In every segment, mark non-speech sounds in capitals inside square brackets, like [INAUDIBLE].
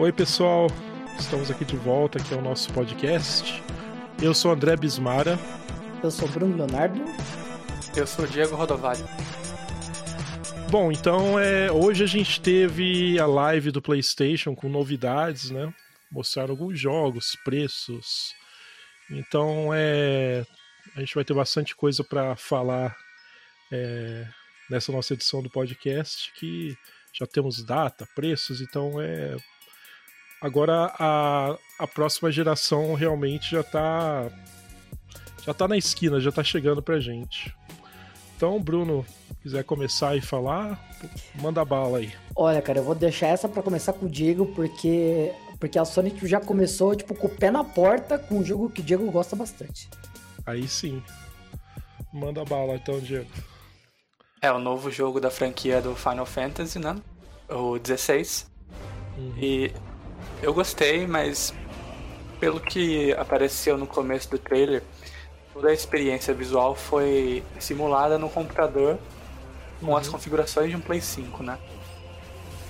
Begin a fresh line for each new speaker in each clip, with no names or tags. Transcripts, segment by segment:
Oi, pessoal. Estamos aqui de volta, aqui é o nosso podcast. Eu sou André Bismara.
Eu sou Bruno Leonardo.
Eu sou Diego Rodovalho.
Bom, então é, hoje a gente teve a live do PlayStation com novidades, né? Mostraram alguns jogos, preços. Então é, a gente vai ter bastante coisa para falar é, nessa nossa edição do podcast que já temos data, preços, então é agora a, a próxima geração realmente já está já tá na esquina, já está chegando pra gente. Então, Bruno, quiser começar e falar, manda bala aí.
Olha, cara, eu vou deixar essa para começar com o Diego, porque porque a Sony já começou tipo com o pé na porta com um jogo que o Diego gosta bastante.
Aí sim. Manda bala então, Diego.
É o novo jogo da franquia do Final Fantasy, né? O 16. Uhum. E eu gostei, mas pelo que apareceu no começo do trailer, toda a experiência visual foi simulada no computador com uhum. as configurações de um Play 5, né?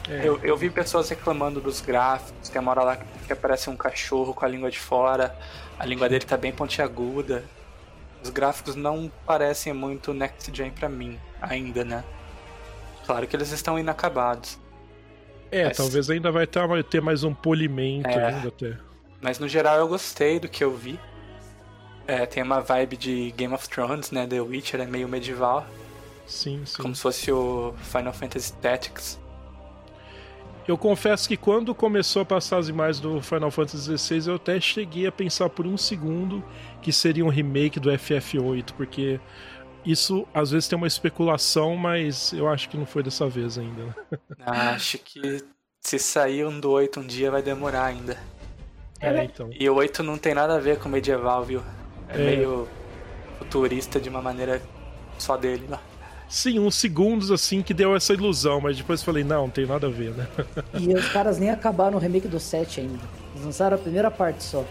É. Eu, eu vi pessoas reclamando dos gráficos, tem uma hora lá que aparece um cachorro com a língua de fora, a língua dele tá bem pontiaguda. Os gráficos não parecem muito next gen para mim ainda, né? Claro que eles estão inacabados.
É, mas... talvez ainda vai ter, ter mais um polimento é, ainda até.
Mas no geral eu gostei do que eu vi. É, tem uma vibe de Game of Thrones, né? The Witcher é meio medieval.
Sim, sim.
Como se fosse o Final Fantasy Tactics.
Eu confesso que quando começou a passar as imagens do Final Fantasy XVI, eu até cheguei a pensar por um segundo que seria um remake do FF8, porque isso às vezes tem uma especulação, mas eu acho que não foi dessa vez ainda. Né?
Acho que se sair um do 8 um dia vai demorar ainda.
É, então.
E o 8 não tem nada a ver com medieval, viu? É, é. meio futurista de uma maneira só dele lá.
Sim, uns segundos assim que deu essa ilusão, mas depois falei, não, não tem nada a ver, né? [LAUGHS]
E os caras nem acabaram o remake do 7 ainda. Eles lançaram a primeira parte só.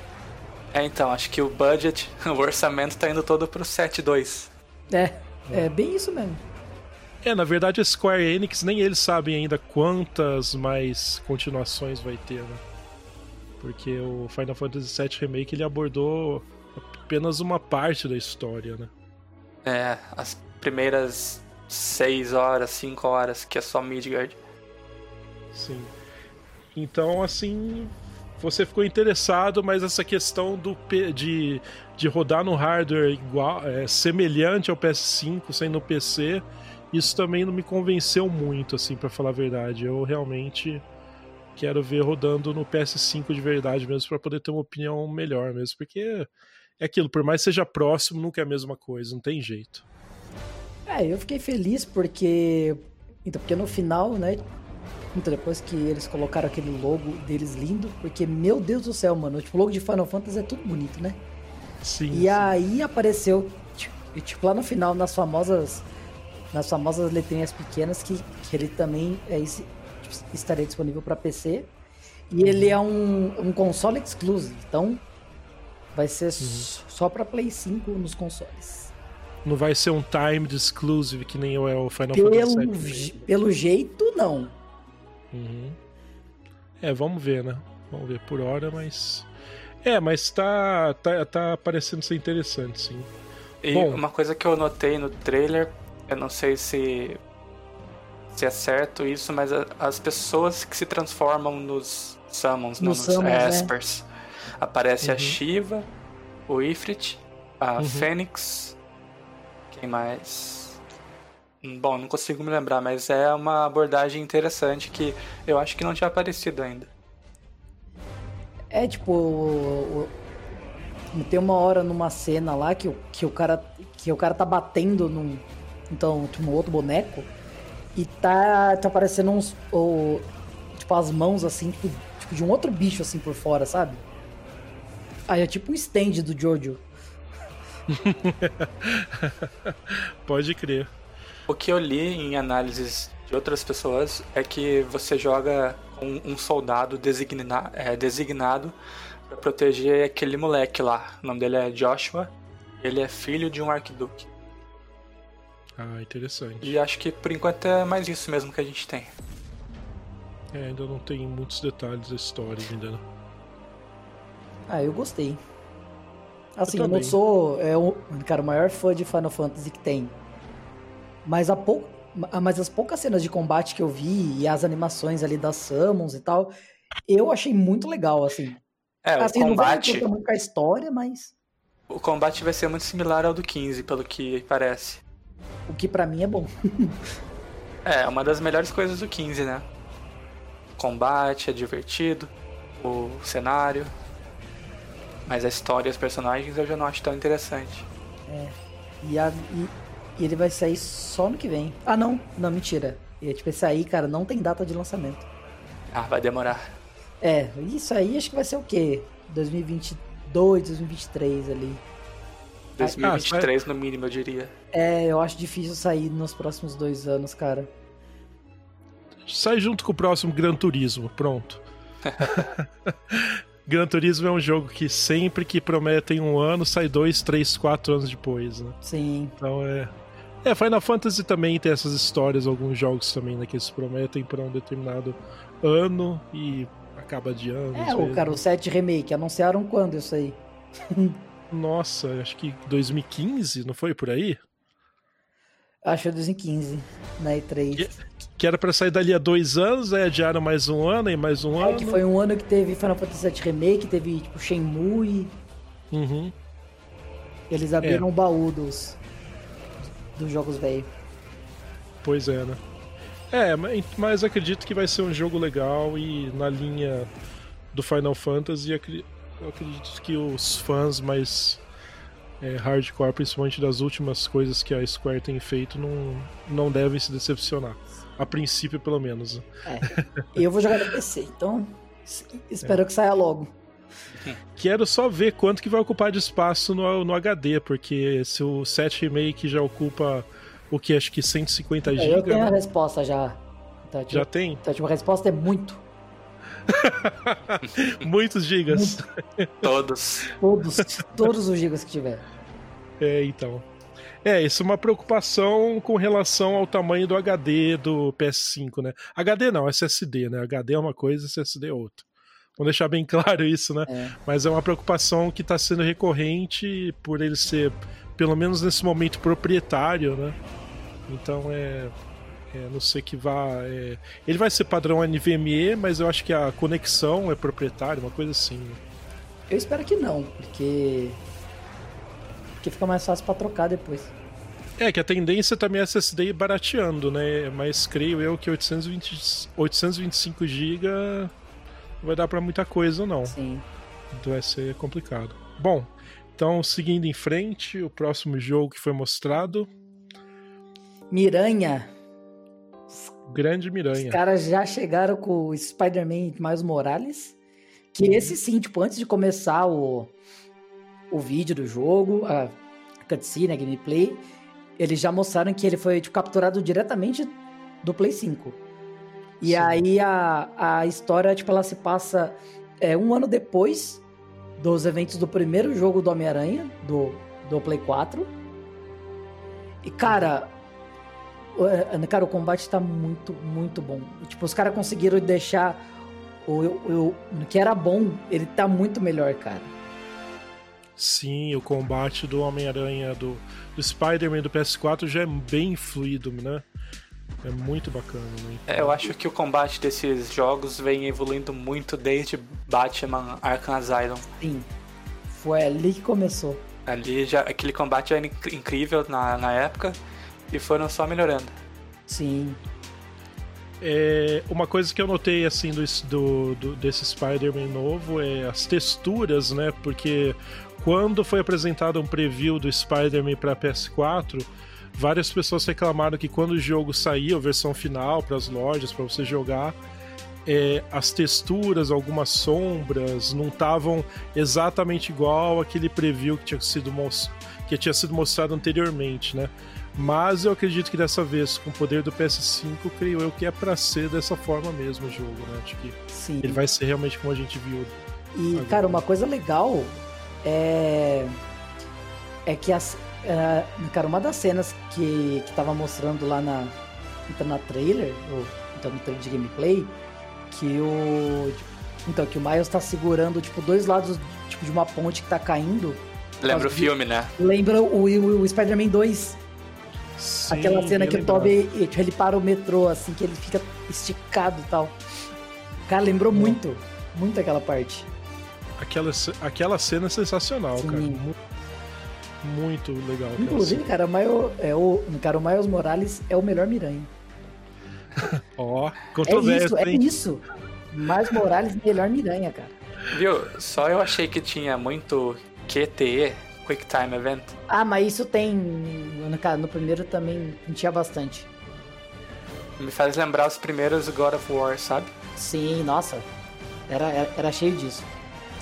É, então, acho que o budget, [LAUGHS] o orçamento tá indo todo pro 7.2.
É, é bem isso mesmo.
É, na verdade a Square Enix nem eles sabem ainda quantas mais continuações vai ter, né? Porque o Final Fantasy VII Remake ele abordou apenas uma parte da história, né?
É, as primeiras 6 horas, 5 horas, que é só Midgard.
Sim. Então, assim, você ficou interessado, mas essa questão do de, de rodar no hardware igual, é, semelhante ao PS5, sendo no PC, isso também não me convenceu muito, assim, para falar a verdade. Eu realmente quero ver rodando no PS5 de verdade mesmo, para poder ter uma opinião melhor mesmo, porque é aquilo, por mais seja próximo, nunca é a mesma coisa, não tem jeito.
É, eu fiquei feliz porque. Então, porque no final, né? Então, depois que eles colocaram aquele logo deles lindo, porque, meu Deus do céu, mano, tipo, o logo de Final Fantasy é tudo bonito, né?
Sim.
E sim. aí apareceu, tipo, tipo, lá no final, nas famosas. Nas famosas letrinhas pequenas, que, que ele também é esse, tipo, estaria disponível para PC. E ele é um, um console exclusive, então vai ser uhum. só para Play 5 nos consoles.
Não vai ser um timed exclusive que nem é o Final
pelo,
Fantasy VII.
Pelo jeito, não.
Uhum. É, vamos ver, né? Vamos ver por hora, mas. É, mas tá, tá, tá parecendo ser interessante, sim.
E Bom, uma coisa que eu notei no trailer, eu não sei se, se é certo isso, mas as pessoas que se transformam nos Summons, nos, nos Espers. Né? Aparece uhum. a Shiva, o Ifrit, a uhum. Fênix, quem mais? Bom, não consigo me lembrar, mas é uma abordagem interessante que eu acho que não tinha aparecido ainda.
É tipo. Tem uma hora numa cena lá que, que, o, cara, que o cara tá batendo num. Então, tipo, um outro boneco. E tá, tá aparecendo uns. Ou, tipo, as mãos assim, tipo, tipo, de um outro bicho assim por fora, sabe? Aí é tipo um stand do Jojo. [LAUGHS]
Pode crer.
O que eu li em análises de outras pessoas é que você joga com um soldado designa é, designado para proteger aquele moleque lá. O nome dele é Joshua. Ele é filho de um arquiduque.
Ah, interessante.
E acho que por enquanto é mais isso mesmo que a gente tem.
É, ainda não tem muitos detalhes da história ainda. Né?
Ah, eu gostei. Assim, eu, eu não sou é, o, cara, o maior fã de Final Fantasy que tem. Mas, a pou, mas as poucas cenas de combate que eu vi e as animações ali das Summons e tal, eu achei muito legal, assim.
É, assim, o combate...
não vai muito com a história, mas...
O combate vai ser muito similar ao do 15, pelo que parece.
O que para mim é bom. [LAUGHS]
é, uma das melhores coisas do 15, né? combate é divertido, o cenário. Mas a história e os personagens eu já não acho tão interessante.
É. E, a, e, e, ele vai sair só no que vem. Ah, não. Não, mentira. E, tipo, esse aí, cara, não tem data de lançamento.
Ah, vai demorar.
É, isso aí acho que vai ser o quê? 2022, 2023 ali.
2023 ah, no mínimo, eu diria.
É, eu acho difícil sair nos próximos dois anos, cara.
Sai junto com o próximo Gran Turismo, pronto. [LAUGHS] Gran Turismo é um jogo que sempre que prometem um ano, sai dois, três, quatro anos depois, né?
Sim.
Então é. É, Final Fantasy também tem essas histórias, alguns jogos também, né? Que eles prometem para um determinado ano e acaba de ano.
É, o cara, o 7 Remake, anunciaram quando isso aí?
Nossa, acho que 2015, não foi por aí?
Acho que 2015, na E3.
Que, que era para sair dali a dois anos, aí adiaram mais um ano e mais um é, ano.
que foi um ano que teve Final Fantasy VII Remake, teve tipo Shenmue.
Uhum.
Eles abriram é. o baú dos, dos jogos velhos.
Pois é, né? É, mas acredito que vai ser um jogo legal e na linha do Final Fantasy, acredito que os fãs mais é, hardcore, principalmente das últimas coisas que a Square tem feito, não, não devem se decepcionar. A princípio, pelo menos.
É. Eu vou jogar no PC, então [LAUGHS] espero é. que saia logo.
Quero só ver quanto que vai ocupar de espaço no, no HD, porque se o 7 Remake já ocupa o que? Acho que 150 GB. É,
eu tenho a resposta já.
Então, tipo, já tem?
Então, tipo, a resposta é muito. [LAUGHS]
Muitos gigas.
Muito. Todos.
Todos. Todos os gigas que tiver.
É, então. É, isso é uma preocupação com relação ao tamanho do HD do PS5, né? HD não, SSD, né? HD é uma coisa, SSD é outra. Vamos deixar bem claro isso, né? É. Mas é uma preocupação que está sendo recorrente por ele ser, pelo menos nesse momento, proprietário, né? Então é, é, não sei que vá. É... Ele vai ser padrão NVMe, mas eu acho que a conexão é proprietária, uma coisa assim. Né?
Eu espero que não, porque. Porque fica mais fácil para trocar depois.
É, que a tendência também é SSD ir barateando, né? Mas creio eu que 820, 825 GB vai dar para muita coisa, não.
Sim.
Então vai ser complicado. Bom, então seguindo em frente, o próximo jogo que foi mostrado.
Miranha.
Grande Miranha.
Os caras já chegaram com o Spider-Man mais Morales. Que uhum. esse sim, tipo, antes de começar o, o vídeo do jogo, a cutscene, a gameplay, eles já mostraram que ele foi tipo, capturado diretamente do Play 5. E sim. aí a, a história, tipo, ela se passa é, um ano depois dos eventos do primeiro jogo do Homem-Aranha, do, do Play 4. E, cara, é, cara, o combate tá muito, muito bom. Tipo, os caras conseguiram deixar o, o, o que era bom, ele tá muito melhor, cara.
Sim, o combate do Homem-Aranha, do, do Spider-Man do PS4 já é bem fluido, né? É muito bacana. Né?
É, eu acho que o combate desses jogos vem evoluindo muito desde Batman Arkham Asylum.
Sim, foi ali que começou.
Ali já, aquele combate era incrível na, na época e foram só melhorando.
Sim.
É, uma coisa que eu notei assim do, do, do desse Spider-Man novo é as texturas, né? Porque quando foi apresentado um preview do Spider-Man para PS4, várias pessoas reclamaram que quando o jogo saía, a versão final para as lojas para você jogar, é, as texturas, algumas sombras não estavam exatamente igual aquele preview que tinha sido que tinha sido mostrado anteriormente, né? Mas eu acredito que dessa vez, com o poder do PS5, creio eu que é para ser dessa forma mesmo o jogo, né? Acho que
Sim.
ele vai ser realmente como a gente viu.
E, agora. cara, uma coisa legal é. É que as. Uh, cara, uma das cenas que, que tava mostrando lá na. Então na trailer, ou então no trailer de gameplay, que o. Então, que o Miles tá segurando, tipo, dois lados tipo, de uma ponte que tá caindo.
Lembra o filme, né?
Lembra o, o, o Spider-Man 2. Sim, Aquela cena que o Toby tipo, ele para o metrô, assim, que ele fica esticado e tal. Cara, lembrou muito. Muito aquela parte.
Aquela, aquela cena é sensacional, Sim. cara. Muito, legal.
Inclusive, cara, o, Miles, é o, cara, o Miles Morales é o melhor Miranha. [LAUGHS]
Ó, oh, controvérsia,
É isso, é isso. Miles Morales, melhor Miranha, cara.
Viu? Só eu achei que tinha muito QTE, Quick Time Event.
Ah, mas isso tem. No, no primeiro também tinha bastante.
Me faz lembrar os primeiros God of War, sabe?
Sim, nossa. Era, era, era cheio disso.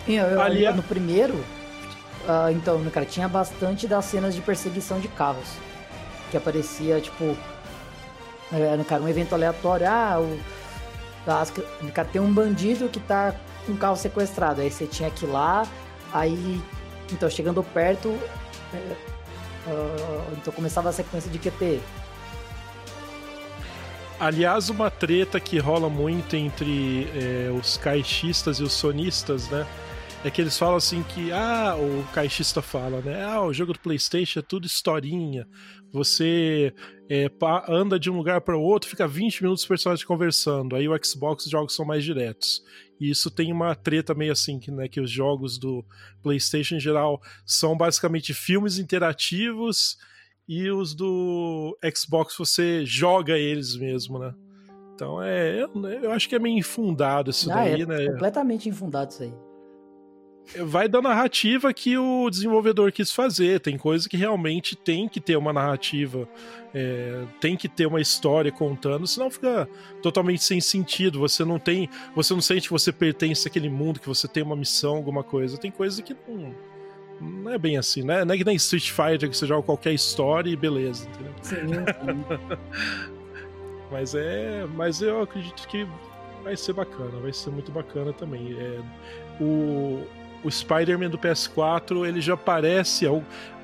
Eu, eu, Ali, no primeiro, uh, então, cara, tinha bastante das cenas de perseguição de carros. Que aparecia, tipo. É, cara, um evento aleatório. Ah, o. As, cara, tem um bandido que tá com um carro sequestrado. Aí você tinha que ir lá, aí. Então, chegando perto. Uh, então começava a sequência de QT.
Aliás, uma treta que rola muito entre é, os caixistas e os sonistas, né? É que eles falam assim que, ah, o caixista fala, né? Ah, o jogo do PlayStation é tudo historinha. Você é, anda de um lugar para o outro, fica 20 minutos os personagens conversando. Aí o Xbox os jogos são mais diretos. E isso tem uma treta meio assim, que, né, que os jogos do PlayStation em geral são basicamente filmes interativos e os do Xbox você joga eles mesmo, né? Então é, eu, eu acho que é meio infundado isso ah, daí,
é
né?
Completamente infundado isso aí
vai da narrativa que o desenvolvedor quis fazer. Tem coisa que realmente tem que ter uma narrativa, é, tem que ter uma história contando, senão fica totalmente sem sentido. Você não tem, você não sente que você pertence àquele mundo, que você tem uma missão, alguma coisa. Tem coisa que não, não é bem assim, né? Não é que nem Street Fighter que você joga qualquer história e beleza, entendeu?
Sim, [LAUGHS]
mas é, mas eu acredito que vai ser bacana, vai ser muito bacana também. É, o, o Spider-Man do PS4 ele já parece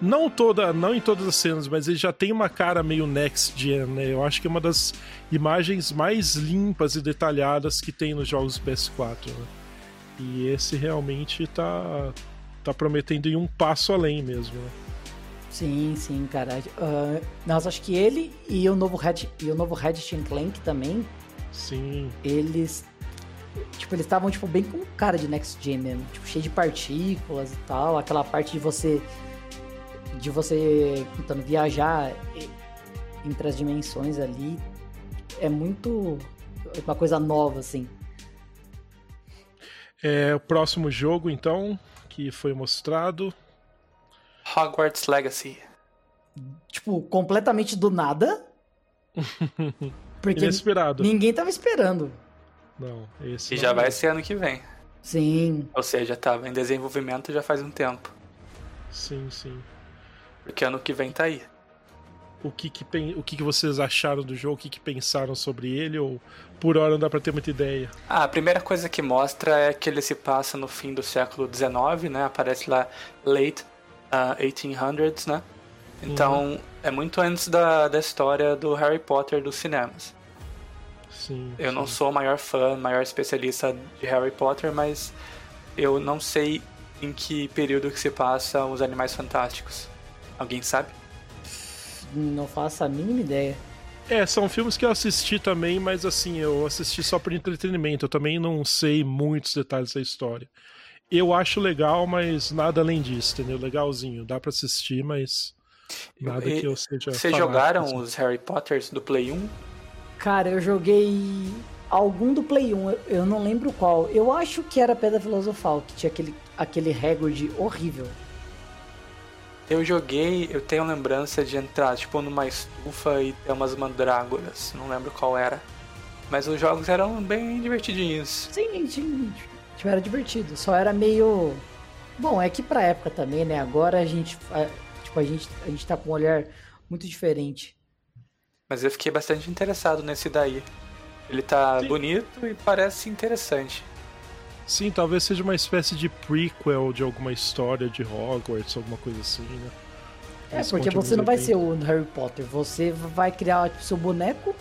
não toda não em todas as cenas mas ele já tem uma cara meio next gen né eu acho que é uma das imagens mais limpas e detalhadas que tem nos jogos do PS4 né? e esse realmente tá tá prometendo ir um passo além mesmo né?
sim sim cara uh, nós acho que ele e o novo Red e o novo Red Clank também
sim
eles Tipo, eles estavam, tipo, bem com cara de Next Gen mesmo. Tipo, cheio de partículas e tal. Aquela parte de você... De você tentando viajar entre as dimensões ali. É muito... Uma coisa nova, assim.
É, o próximo jogo, então, que foi mostrado...
Hogwarts Legacy.
Tipo, completamente do nada. [LAUGHS]
Porque Inesperado.
Ninguém tava esperando.
Não, esse
E
não
já
é.
vai ser ano que vem.
Sim.
Ou seja, tava em desenvolvimento já faz um tempo.
Sim, sim.
Porque ano que vem tá aí.
O que que, o que, que vocês acharam do jogo? O que, que pensaram sobre ele? Ou por hora não dá pra ter muita ideia?
Ah, a primeira coisa que mostra é que ele se passa no fim do século XIX, né? Aparece lá late uh, 1800s, né? Então uhum. é muito antes da, da história do Harry Potter dos cinemas.
Sim,
eu
sim.
não sou o maior fã, maior especialista de Harry Potter, mas eu não sei em que período que se passa os Animais Fantásticos. Alguém sabe?
Não faço a mínima ideia.
É, são filmes que eu assisti também, mas assim, eu assisti só por entretenimento. Eu também não sei muitos detalhes da história. Eu acho legal, mas nada além disso, entendeu? Legalzinho, dá para assistir, mas nada e, que eu seja.
Vocês jogaram assim. os Harry Potters do Play 1?
Cara, eu joguei algum do Play 1, eu não lembro qual. Eu acho que era Pedra Filosofal, que tinha aquele, aquele recorde horrível.
Eu joguei, eu tenho lembrança de entrar, tipo, numa estufa e ter umas mandrágoras, não lembro qual era. Mas os jogos eram bem divertidinhos.
Sim, sim, tipo, era divertido, só era meio... Bom, é que pra época também, né, agora a gente, tipo, a gente, a gente tá com um olhar muito diferente.
Mas eu fiquei bastante interessado nesse daí. Ele tá Sim. bonito e parece interessante.
Sim, talvez seja uma espécie de prequel de alguma história de Hogwarts, alguma coisa assim, né?
É, porque você não vai ser o Harry Potter, você vai criar tipo, seu boneco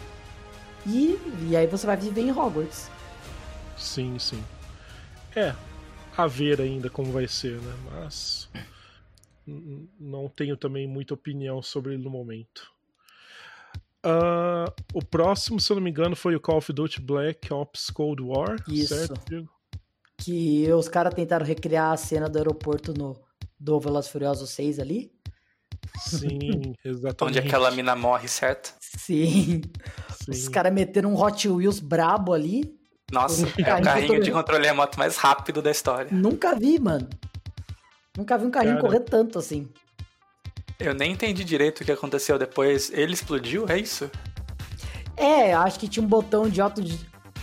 e, e aí você vai viver em Hogwarts.
Sim, sim. É, a ver ainda como vai ser, né? Mas não tenho também muita opinião sobre ele no momento. Uh, o próximo, se eu não me engano, foi o Call of Duty Black Ops Cold War,
Isso.
certo, Diego?
Que os caras tentaram recriar a cena do aeroporto no, do Velozes Furiosos 6 ali.
Sim, [LAUGHS] exatamente.
Onde aquela mina morre, certo?
Sim. Sim. Os caras meteram um Hot Wheels brabo ali.
Nossa, um é o carrinho de controle remoto mais rápido da história.
Nunca vi, mano. Nunca vi um carrinho Cara, correr tanto assim.
Eu nem entendi direito o que aconteceu depois. Ele explodiu, é isso?
É, acho que tinha um botão de auto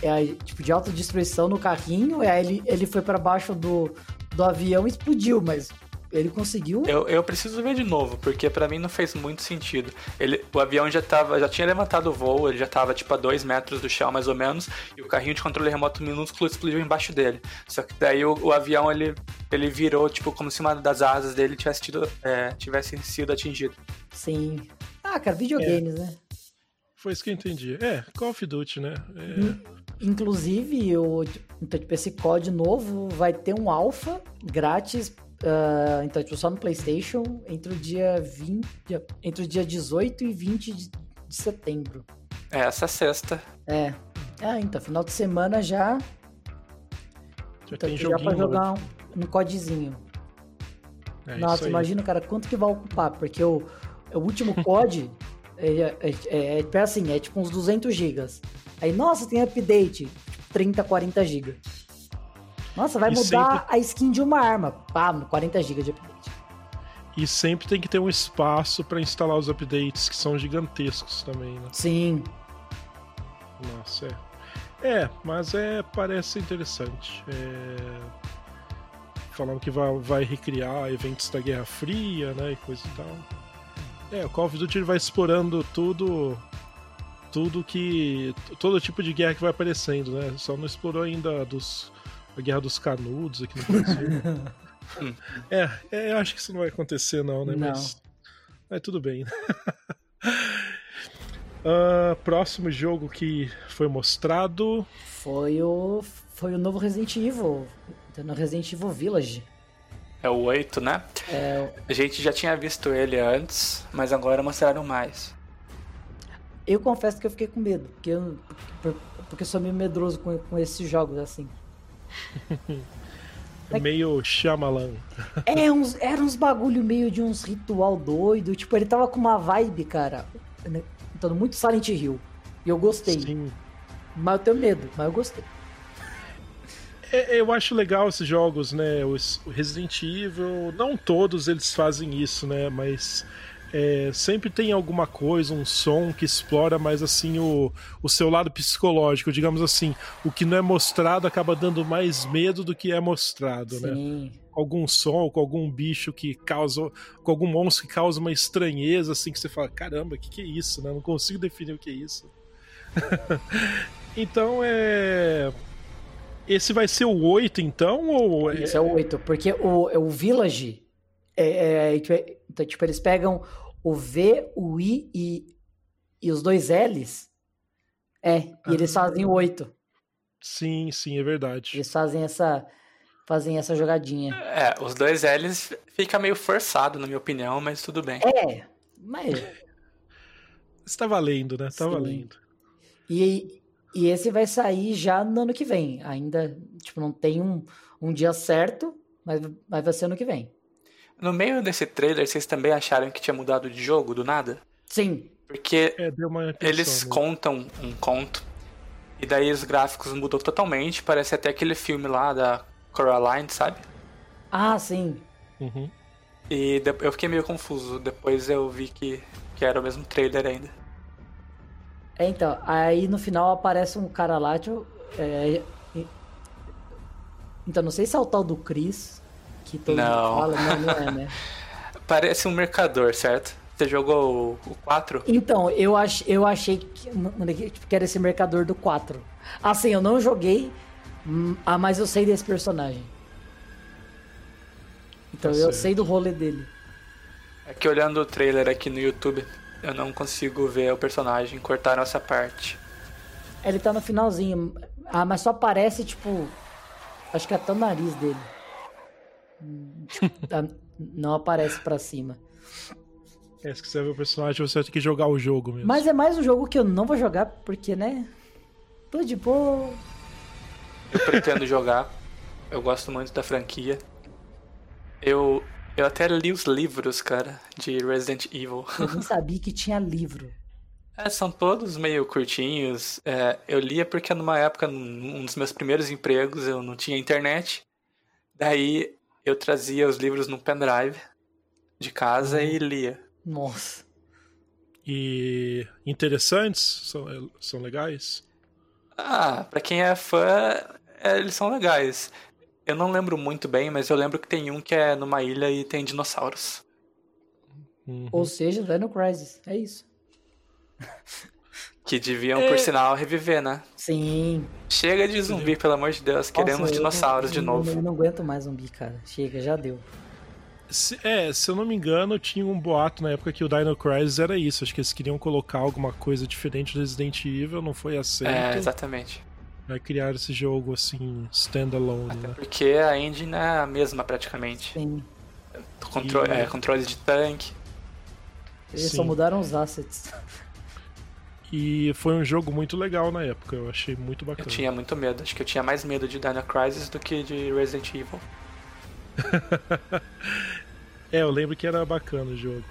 é, tipo de autodestruição no carrinho, e aí ele, ele foi para baixo do, do avião e explodiu, mas ele conseguiu.
Eu, eu preciso ver de novo, porque para mim não fez muito sentido. Ele, o avião já tava, já tinha levantado o voo, ele já tava tipo a dois metros do chão, mais ou menos, e o carrinho de controle remoto minúsculo explodiu embaixo dele. Só que daí o, o avião ele, ele virou, tipo, como se uma das asas dele tivesse, tido, é, tivesse sido atingido.
Sim. Ah, cara, videogames, é. né?
Foi isso que eu entendi. É, Call of Duty, né? É...
Inclusive, o, então, tipo, esse COD novo vai ter um alpha grátis Uh, então, tipo, só no PlayStation entre o dia 20, entre o dia 18 e 20 de, de setembro.
É, essa sexta.
É. Ah, então, final de semana já.
Já então, tem já pra
jogar um, um codezinho. É Nossa, imagina, cara, quanto que vai ocupar, porque o, o último [LAUGHS] COD é, é, é, é, assim, é tipo uns 200 gigas. Aí, nossa, tem update, 30, 40 gigas. Nossa, vai e mudar sempre... a skin de uma arma. Pá, 40 GB de update.
E sempre tem que ter um espaço para instalar os updates, que são gigantescos também, né?
Sim.
Nossa, é. É, mas é, parece interessante. É... Falando que vai, vai recriar eventos da Guerra Fria, né, e coisa e tal. É, o Call of Duty vai explorando tudo tudo que todo tipo de guerra que vai aparecendo, né? Só não explorou ainda dos a Guerra dos Canudos aqui no Brasil. [LAUGHS] é, é, eu acho que isso não vai acontecer, não, né?
Não.
Mas, mas tudo bem. uh, [LAUGHS] próximo jogo que foi mostrado.
Foi o. Foi o novo Resident Evil. No Resident Evil Village.
É o 8, né?
É...
A gente já tinha visto ele antes, mas agora mostraram mais.
Eu confesso que eu fiquei com medo, porque eu, porque eu sou meio medroso com, com esses jogos assim.
É meio Shyamalan.
É, uns, era uns bagulho meio de uns ritual doido. Tipo, ele tava com uma vibe, cara. Então, muito Silent Hill. E eu gostei.
Sim.
Mas eu tenho medo, mas eu gostei.
É, eu acho legal esses jogos, né? O Resident Evil, não todos eles fazem isso, né? Mas é, sempre tem alguma coisa, um som que explora mais assim o, o seu lado psicológico, digamos assim. O que não é mostrado acaba dando mais medo do que é mostrado, né?
Sim.
né? Com algum som, com algum bicho que causa. com algum monstro que causa uma estranheza, assim, que você fala: caramba, o que, que é isso, né? Não consigo definir o que é isso. [LAUGHS] então é. Esse vai ser o 8, então? Ou...
Esse é o 8, porque o, o Village é, é, então, tipo, eles pegam o V, o I e, e os dois L's. É, e ah. eles fazem o 8.
Sim, sim, é verdade.
Eles fazem essa fazem essa jogadinha.
É, os dois L's fica meio forçado, na minha opinião, mas tudo bem.
É, mas.
Está valendo, né? Está valendo.
E, e esse vai sair já no ano que vem. Ainda, tipo, não tem um, um dia certo, mas, mas vai ser ano que vem.
No meio desse trailer, vocês também acharam que tinha mudado de jogo do nada?
Sim.
Porque
é,
eles né? contam um conto e daí os gráficos mudou totalmente. Parece até aquele filme lá da Coraline, sabe?
Ah, sim.
Uhum.
E eu fiquei meio confuso. Depois eu vi que, que era o mesmo trailer ainda.
É, então. Aí no final aparece um cara lá. Tipo, é, então, não sei se é o tal do Chris que todo não. mundo fala, não, não é, né? [LAUGHS]
Parece um mercador, certo? Você jogou o 4?
Então, eu, ach, eu achei que, tipo, que era esse mercador do 4. Assim, eu não joguei, hum, ah, mas eu sei desse personagem. Então tá eu sei do rolê dele.
É que olhando o trailer aqui no YouTube, eu não consigo ver o personagem, cortaram essa parte.
Ele tá no finalzinho. Ah, mas só aparece, tipo. Acho que até o nariz dele. Tá, não aparece pra cima.
É, se quiser ver o personagem, você vai ter que jogar o jogo mesmo.
Mas é mais um jogo que eu não vou jogar, porque, né? Tô de boa.
Eu pretendo jogar. Eu gosto muito da franquia. Eu, eu até li os livros, cara, de Resident Evil.
Eu nem sabia que tinha livro.
É, são todos meio curtinhos. É, eu lia porque numa época, um dos meus primeiros empregos, eu não tinha internet. Daí eu trazia os livros no pendrive de casa uhum. e lia.
Nossa.
E interessantes? São, são legais?
Ah, pra quem é fã, é, eles são legais. Eu não lembro muito bem, mas eu lembro que tem um que é numa ilha e tem dinossauros.
Uhum. Ou seja, Dino Crisis, é isso. [LAUGHS]
Que deviam, é... por sinal, reviver, né?
Sim.
Chega de zumbi, pelo amor de Deus. Queremos Nossa, dinossauros
eu,
de novo.
Eu não aguento mais zumbi, cara. Chega, já deu.
Se, é, se eu não me engano, tinha um boato na época que o Dino Crisis era isso. Acho que eles queriam colocar alguma coisa diferente do Resident Evil, não foi aceito.
É, exatamente.
Vai criar esse jogo assim, standalone, Até
né? Porque a engine é a mesma praticamente.
Sim.
Contro e... é, controle de tanque.
Eles Sim. só mudaram os assets. [LAUGHS]
E foi um jogo muito legal na época, eu achei muito bacana.
Eu tinha muito medo, acho que eu tinha mais medo de Dino Crisis do que de Resident Evil. [LAUGHS]
é, eu lembro que era bacana o jogo.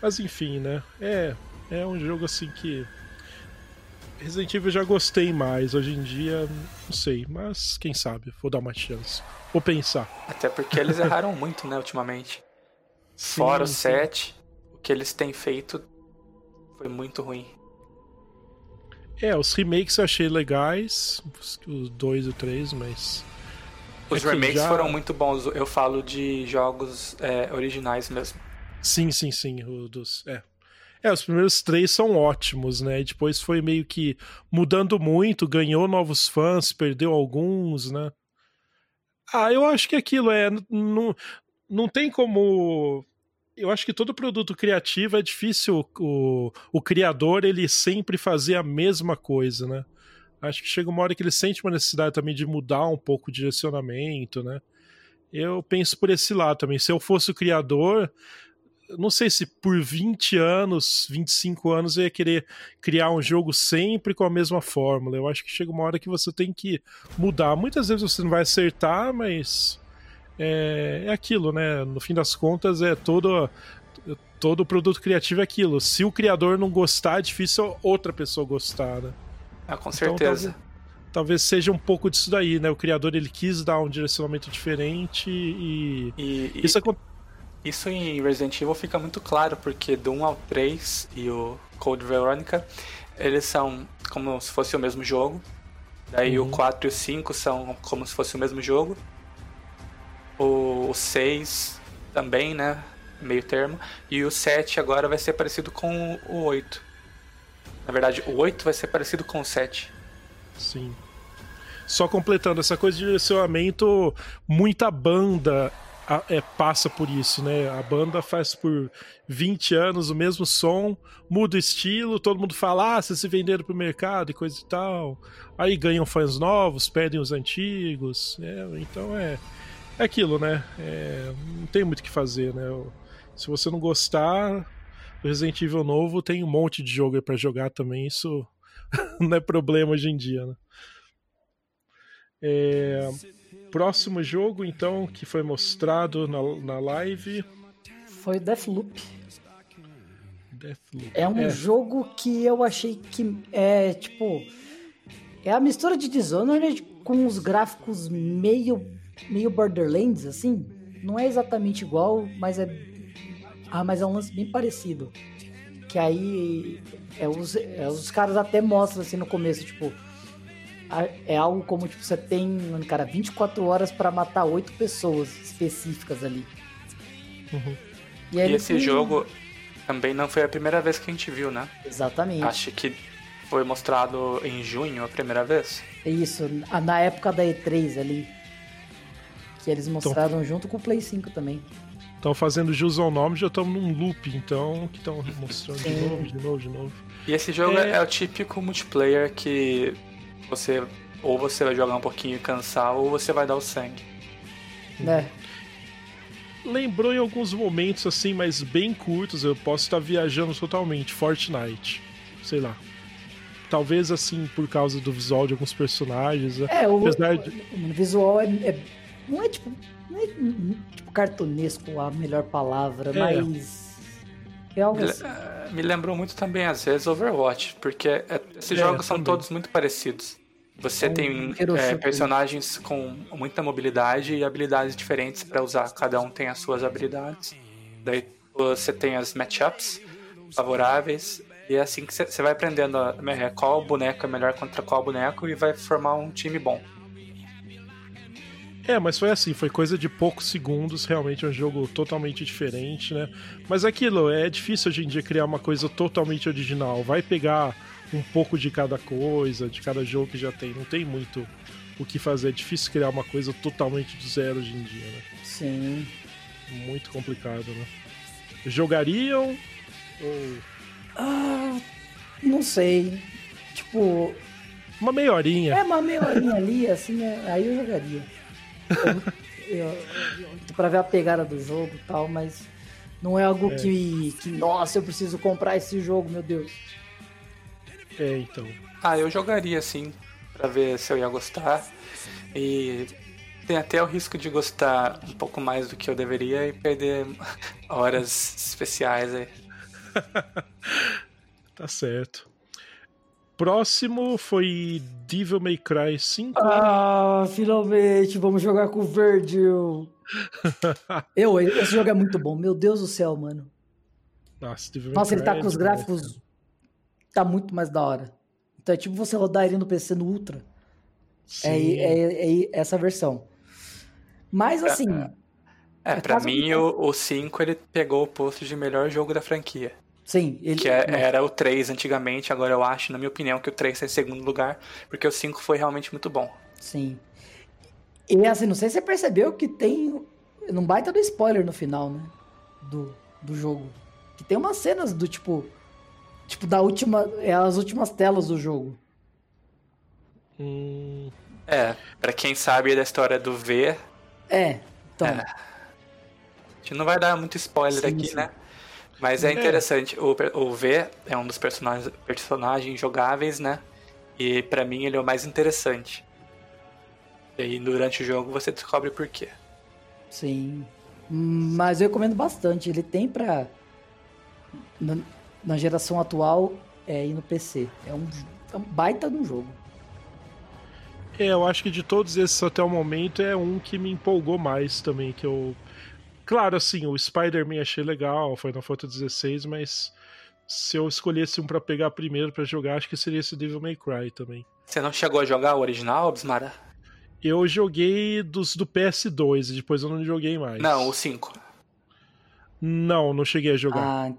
Mas enfim, né? É, é um jogo assim que. Resident Evil eu já gostei mais. Hoje em dia, não sei, mas quem sabe, vou dar uma chance. Vou pensar.
Até porque eles [LAUGHS] erraram muito, né, ultimamente. Sim, Fora o 7, o que eles têm feito foi muito ruim.
É, os remakes eu achei legais, os 2 e o 3, mas
os é remakes já... foram muito bons. Eu falo de jogos é, originais mesmo.
Sim, sim, sim. O dos, é. é, os primeiros três são ótimos, né? E depois foi meio que mudando muito, ganhou novos fãs, perdeu alguns, né? Ah, eu acho que aquilo é. Não, não tem como. Eu acho que todo produto criativo é difícil o, o criador ele sempre fazer a mesma coisa, né? acho que chega uma hora que ele sente uma necessidade também de mudar um pouco o direcionamento, né? Eu penso por esse lado também. Se eu fosse o criador, não sei se por 20 anos, 25 anos eu ia querer criar um jogo sempre com a mesma fórmula. Eu acho que chega uma hora que você tem que mudar. Muitas vezes você não vai acertar, mas é, é aquilo, né? No fim das contas, é todo todo produto criativo é aquilo. Se o criador não gostar, é difícil outra pessoa gostar, né?
Ah, com certeza.
Então, talvez, talvez, seja um pouco disso daí, né? O criador ele quis dar um direcionamento diferente e.
e isso, e, isso em Resident Evil fica muito claro, porque do 1 ao 3 e o Code Veronica, eles são como se fosse o mesmo jogo. Daí uhum. o 4 e o 5 são como se fosse o mesmo jogo. O, o 6 também, né? Meio termo. E o 7 agora vai ser parecido com o 8. Na verdade, o 8 vai ser parecido com o 7.
Sim. Só completando, essa coisa de direcionamento, muita banda é, passa por isso, né? A banda faz por 20 anos o mesmo som, muda o estilo, todo mundo fala, ah, vocês se venderam pro mercado e coisa e tal. Aí ganham fãs novos, perdem os antigos. É, então é, é aquilo, né? É, não tem muito o que fazer, né? Se você não gostar, o Resident Evil novo tem um monte de jogo aí pra jogar também, isso [LAUGHS] não é problema hoje em dia, né? É... Próximo jogo, então, que foi mostrado na, na live.
Foi Deathloop.
Deathloop.
É um é. jogo que eu achei que é tipo. É a mistura de Dishonored com os gráficos meio, meio Borderlands, assim. Não é exatamente igual, mas é ah, mas é um lance bem parecido. Que aí é, os, é, os caras até mostram assim no começo, tipo, é algo como tipo, você tem, cara, 24 horas para matar oito pessoas específicas ali.
Uhum. E, e esse tem... jogo também não foi a primeira vez que a gente viu, né?
Exatamente.
Acho que foi mostrado em junho a primeira vez.
Isso, na época da E3 ali. Que eles mostraram junto com o Play 5 também
estão fazendo jus ao nome, já estamos num loop, então, que estão mostrando de novo, de novo, de novo.
E esse jogo é... é... o típico multiplayer que você ou você vai jogar um pouquinho e cansar, ou você vai dar o sangue.
Né?
Lembrou em alguns momentos assim, mas bem curtos, eu posso estar viajando totalmente. Fortnite. Sei lá. Talvez assim, por causa do visual de alguns personagens.
É, o, apesar de... o visual é, é, Não é tipo. Não é tipo cartunesco a melhor palavra, é. mas. É algo
me,
assim.
me lembrou muito também, às vezes, Overwatch, porque é, esses é, jogos são também. todos muito parecidos. Você um tem é, personagens com muita mobilidade e habilidades diferentes para usar. Cada um tem as suas habilidades. Daí você tem as matchups favoráveis. E é assim que você vai aprendendo é, qual boneco é melhor contra qual boneco e vai formar um time bom.
É, mas foi assim, foi coisa de poucos segundos, realmente é um jogo totalmente diferente, né? Mas aquilo, é difícil hoje em dia criar uma coisa totalmente original. Vai pegar um pouco de cada coisa, de cada jogo que já tem. Não tem muito o que fazer. É difícil criar uma coisa totalmente do zero hoje em dia, né?
Sim.
Muito complicado, né? Jogariam ou.
Ah, não sei. Tipo.
Uma meia horinha.
É, uma meia horinha ali, assim, né? aí eu jogaria. Pra ver a pegada do jogo e tal, mas não é algo é. Que, que, nossa, eu preciso comprar esse jogo, meu Deus.
É, então.
Ah, eu jogaria sim, para ver se eu ia gostar. E tem até o risco de gostar um pouco mais do que eu deveria e perder [LAUGHS] horas especiais aí. [LAUGHS]
tá certo. Próximo foi Devil May Cry 5.
Ah, finalmente, vamos jogar com o Virgil. [LAUGHS] eu, esse jogo é muito bom, meu Deus do céu, mano.
Nossa, Devil
Nossa ele tá é com os gráficos tá muito mais da hora. Então é tipo você rodar ele no PC no Ultra. É, é, é, essa versão. Mas assim.
É, é pra mim o, o 5 ele pegou o posto de melhor jogo da franquia.
Sim,
ele. Que é, era o 3 antigamente, agora eu acho, na minha opinião, que o 3 é em segundo lugar, porque o 5 foi realmente muito bom.
Sim. E assim, não sei se você percebeu que tem. Não baita do spoiler no final, né? Do, do jogo. Que tem umas cenas do tipo Tipo, da última. É as últimas telas do jogo.
Hum...
É, pra quem sabe da história do V.
É, então. É.
A gente não vai dar muito spoiler sim, aqui, sim. né? Mas é, é. interessante. O, o V é um dos personagens, personagens jogáveis, né? E para mim ele é o mais interessante. E aí durante o jogo você descobre por quê.
Sim. Mas eu recomendo bastante. Ele tem pra na geração atual é ir no PC. É um, é um baita de um jogo.
É, eu acho que de todos esses até o momento é um que me empolgou mais também, que eu... Claro, assim, o Spider-Man achei legal, foi na foto 16, mas se eu escolhesse um para pegar primeiro para jogar, acho que seria esse Devil May Cry também.
Você não chegou a jogar o original, Bismara?
Eu joguei dos do PS2 e depois eu não joguei mais.
Não, o 5.
Não, não cheguei a jogar.
Ah,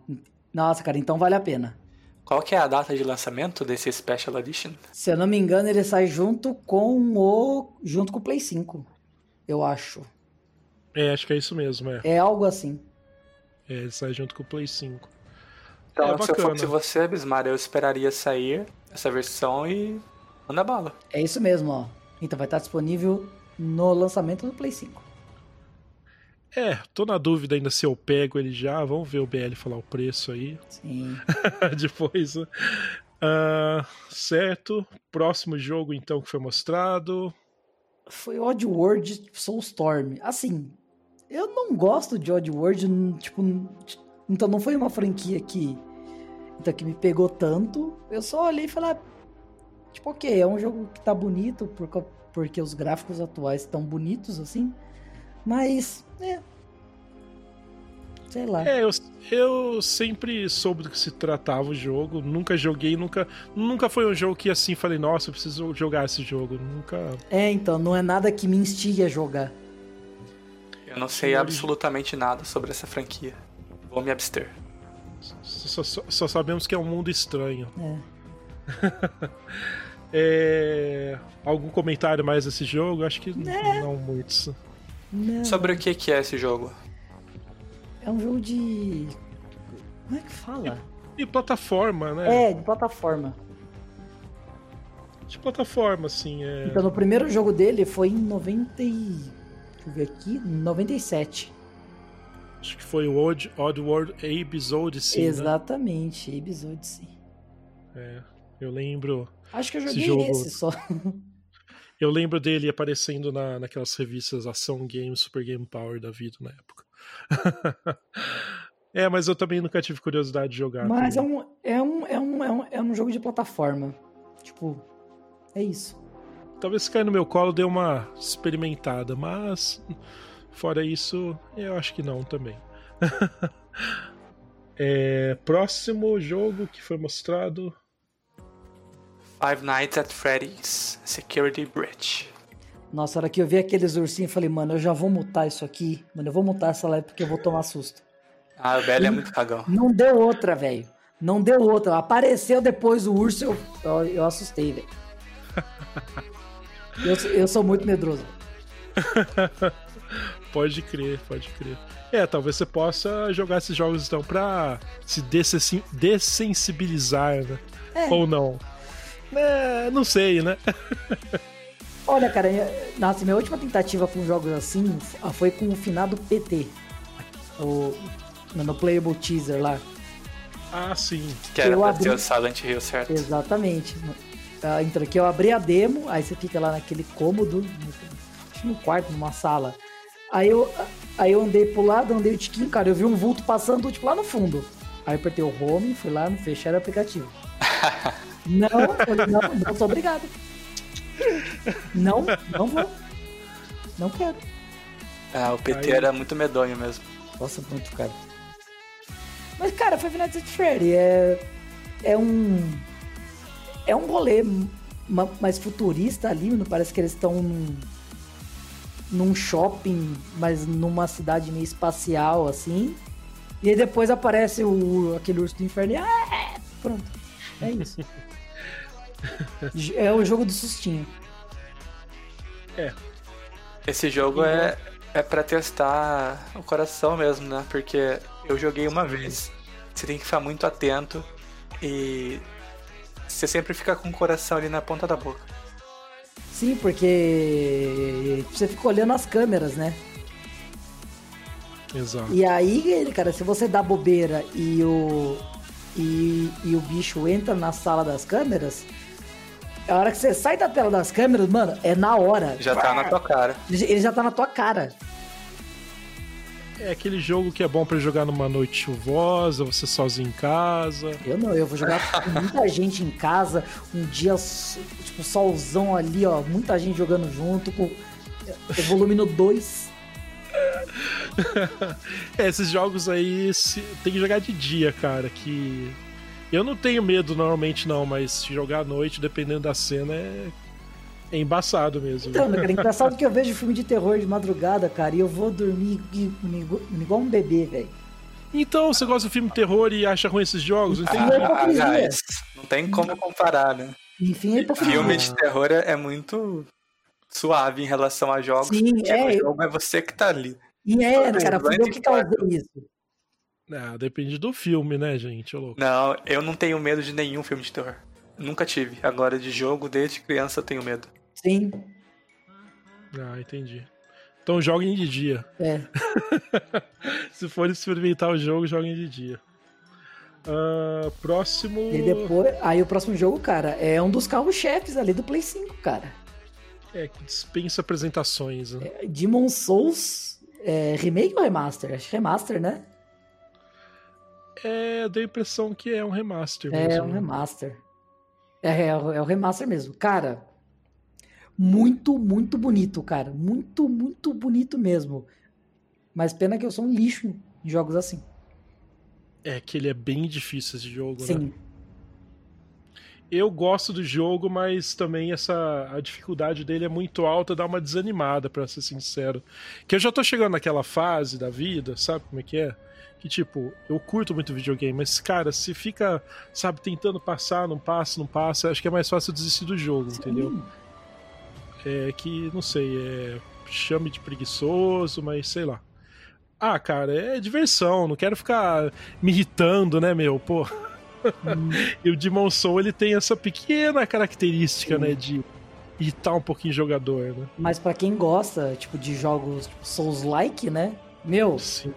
nossa, cara, então vale a pena.
Qual que é a data de lançamento desse Special Edition?
Se eu não me engano, ele sai junto com o. junto com o Play 5. Eu acho.
É, acho que é isso mesmo, é.
É algo assim.
É, ele sai junto com o Play 5.
Então, é se eu fosse você, Bismar, eu esperaria sair essa versão e manda bala.
É isso mesmo, ó. Então vai estar disponível no lançamento do Play 5.
É, tô na dúvida ainda se eu pego ele já. Vamos ver o BL falar o preço aí.
Sim. [LAUGHS]
Depois. Uh, certo. Próximo jogo, então, que foi mostrado.
Foi Oddworld Soulstorm. Assim, eu não gosto de Oddworld, tipo, então não foi uma franquia que, então, que me pegou tanto. Eu só olhei e falei, ah, tipo, ok, é um jogo que tá bonito porque, porque os gráficos atuais estão bonitos, assim. Mas, é. Sei lá.
É, eu, eu sempre soube do que se tratava o jogo. Nunca joguei, nunca. Nunca foi um jogo que assim falei, nossa, eu preciso jogar esse jogo. Nunca.
É, então, não é nada que me instigue a jogar.
Eu não sei absolutamente nada sobre essa franquia. Vou me abster.
Só, só, só sabemos que é um mundo estranho.
É. [LAUGHS]
é... Algum comentário mais desse jogo? Acho que é. não muitos.
Não.
Sobre o que, que é esse jogo?
É um jogo de. Como é que fala?
De, de plataforma, né?
É, de plataforma.
de plataforma, assim. É...
Então, no primeiro jogo dele foi em 90. Deixa eu ver aqui, 97.
Acho que foi o Odd, Oddworld Abe's Odyssey.
Né? Exatamente, né? Abe's Odyssey.
É, eu lembro.
Acho que eu joguei esse, jogo... esse só.
Eu lembro dele aparecendo na, naquelas revistas Ação Game, Super Game Power da vida na época. [LAUGHS] é, mas eu também nunca tive curiosidade de jogar.
Mas é um, é, um, é, um, é, um, é um jogo de plataforma. Tipo, é isso.
Talvez se cair no meu colo dê uma experimentada, mas fora isso, eu acho que não também. [LAUGHS] é, próximo jogo que foi mostrado
Five Nights at Freddy's Security Breach.
Nossa, a hora que eu vi aqueles ursinhos, eu falei, mano, eu já vou mutar isso aqui. Mano, eu vou mutar essa live porque eu vou tomar susto.
Ah, o velho é muito cagão.
Não deu outra, velho. Não deu outra. Apareceu depois o urso, eu, eu, eu assustei, velho. [LAUGHS] eu, eu sou muito medroso. [LAUGHS]
pode crer, pode crer. É, talvez você possa jogar esses jogos então pra se dessensibilizar, né? É. Ou não. É, não sei, né? [LAUGHS]
Olha, cara, nossa, minha última tentativa com jogos assim foi com o finado PT. O, no Playable Teaser lá.
Ah, sim.
Que era eu pra abri... o Silent Hill, certo?
Exatamente. Ah, entra aqui, eu abri a demo, aí você fica lá naquele cômodo, no quarto, numa sala. Aí eu, aí eu andei pro lado, andei o tiquinho, cara, eu vi um vulto passando, tipo, lá no fundo. Aí eu apertei o home, fui lá, fechar o aplicativo. [LAUGHS] Não, não, não sou obrigado. Não, não vou. Não quero.
Ah, o PT Aí... era muito medonho mesmo.
Nossa, muito, cara. Mas, cara, Five Nights at Freddy é... É um... É um rolê mais futurista ali, não parece que eles estão num... num shopping, mas numa cidade meio espacial, assim. E aí depois aparece o, aquele urso do inferno e... Ah, pronto. É isso. [LAUGHS] é o jogo do sustinho.
É.
Esse jogo é, é para testar o coração mesmo, né? Porque eu joguei uma vez. Você tem que ficar muito atento e você sempre fica com o coração ali na ponta da boca.
Sim, porque você fica olhando as câmeras, né?
Exato.
E aí, cara, se você dá bobeira e o e, e o bicho entra na sala das câmeras, a hora que você sai da tela das câmeras, mano, é na hora.
Já tá na tua cara.
Ele já tá na tua cara.
É aquele jogo que é bom para jogar numa noite chuvosa, você sozinho em casa.
Eu não, eu vou jogar com muita gente em casa, um dia, tipo, solzão ali, ó, muita gente jogando junto, com o volume no 2.
é, esses jogos aí se... tem que jogar de dia, cara, que eu não tenho medo normalmente, não, mas jogar à noite, dependendo da cena, é, é embaçado mesmo.
Então, cara, é engraçado que eu vejo filme de terror de madrugada, cara, e eu vou dormir igual um bebê, velho.
Então, você gosta de filme de terror e acha ruim esses jogos? Não tem,
ah, ah, não tem como comparar, né?
Enfim, é
hipocrisia. Filme de terror é muito suave em relação a jogos.
Sim, é.
Jogo é você que tá ali.
E é, cara, foi eu que causei isso.
Ah, depende do filme, né, gente? Louco.
Não, eu não tenho medo de nenhum filme de terror. Nunca tive. Agora, de jogo, desde criança, eu tenho medo.
Sim.
Ah, entendi. Então joguem de dia.
É. [LAUGHS]
Se for experimentar o jogo, joguem de dia. Uh, próximo.
E depois. Aí o próximo jogo, cara, é um dos carros-chefes ali do Play 5, cara.
É, que dispensa apresentações. Né?
É, Demon Souls é, remake ou remaster? Acho que remaster, né?
É, deu a impressão que é um remaster.
É, mesmo. um remaster. É, é, é o remaster mesmo. Cara, muito, muito bonito, cara. Muito, muito bonito mesmo. Mas pena que eu sou um lixo em jogos assim.
É que ele é bem difícil esse jogo,
Sim.
né? Eu gosto do jogo, mas também essa a dificuldade dele é muito alta, dá uma desanimada, para ser sincero. Que eu já tô chegando naquela fase da vida, sabe como é que é? que, tipo, eu curto muito videogame, mas, cara, se fica, sabe, tentando passar, não passa, não passa, acho que é mais fácil desistir do jogo, Sim. entendeu? É que, não sei, é. Chame de preguiçoso, mas sei lá. Ah, cara, é diversão, não quero ficar me irritando, né, meu? Pô. Hum. [LAUGHS] e o Demon Soul ele tem essa pequena característica, Sim. né, de irritar um pouquinho o jogador, né?
Mas para quem gosta, tipo, de jogos tipo, Souls-like, né? Meu, Sim.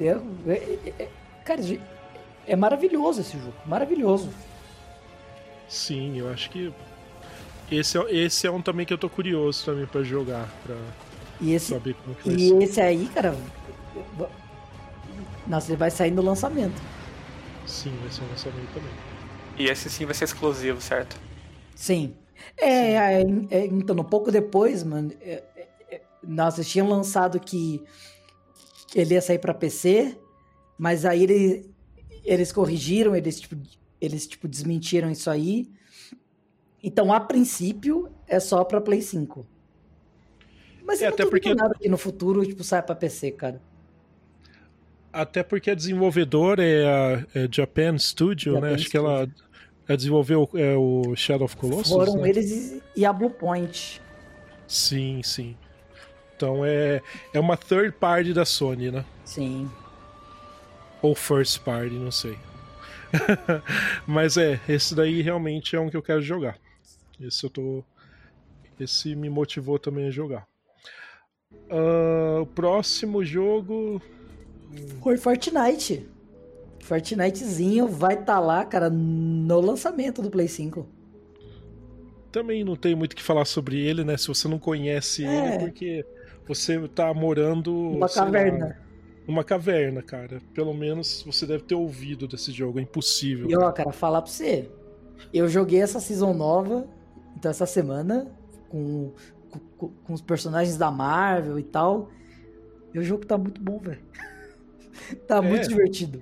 É, é, é, cara, é maravilhoso esse jogo, maravilhoso.
Sim, eu acho que esse é, esse é um também que eu tô curioso também para jogar, para saber como que
vai E ser. esse aí, cara, nossa, ele vai sair no lançamento.
Sim, vai ser um lançamento também.
E esse sim vai ser exclusivo, certo?
Sim. É, é, é então, um pouco depois, mano, é, é, é nossa, tinham lançado que ele ia sair para PC, mas aí ele, eles corrigiram, eles tipo, eles tipo desmentiram isso aí. Então, a princípio, é só para Play 5. Mas é, eu não até porque nada que no futuro tipo saia para PC, cara.
Até porque a desenvolvedora é a é Japan Studio, Japan né? Acho Studio. que ela, ela desenvolveu é, o Shadow of Colossus.
Foram
né?
eles e a Bluepoint.
Sim, sim. Então é, é uma third party da Sony, né?
Sim.
Ou first party, não sei. [LAUGHS] Mas é, esse daí realmente é um que eu quero jogar. Esse eu tô. Esse me motivou também a jogar. Uh, o próximo jogo.
Foi Fortnite. Fortnitezinho vai estar tá lá, cara, no lançamento do Play 5
também não tem muito o que falar sobre ele, né? Se você não conhece é. ele, porque você tá morando.
Uma caverna. Lá,
uma caverna, cara. Pelo menos você deve ter ouvido desse jogo. É impossível.
E ó, cara, falar pra você. Eu joguei essa season nova, então essa semana, com, com, com os personagens da Marvel e tal. O jogo tá muito bom, velho. [LAUGHS] tá é. muito divertido.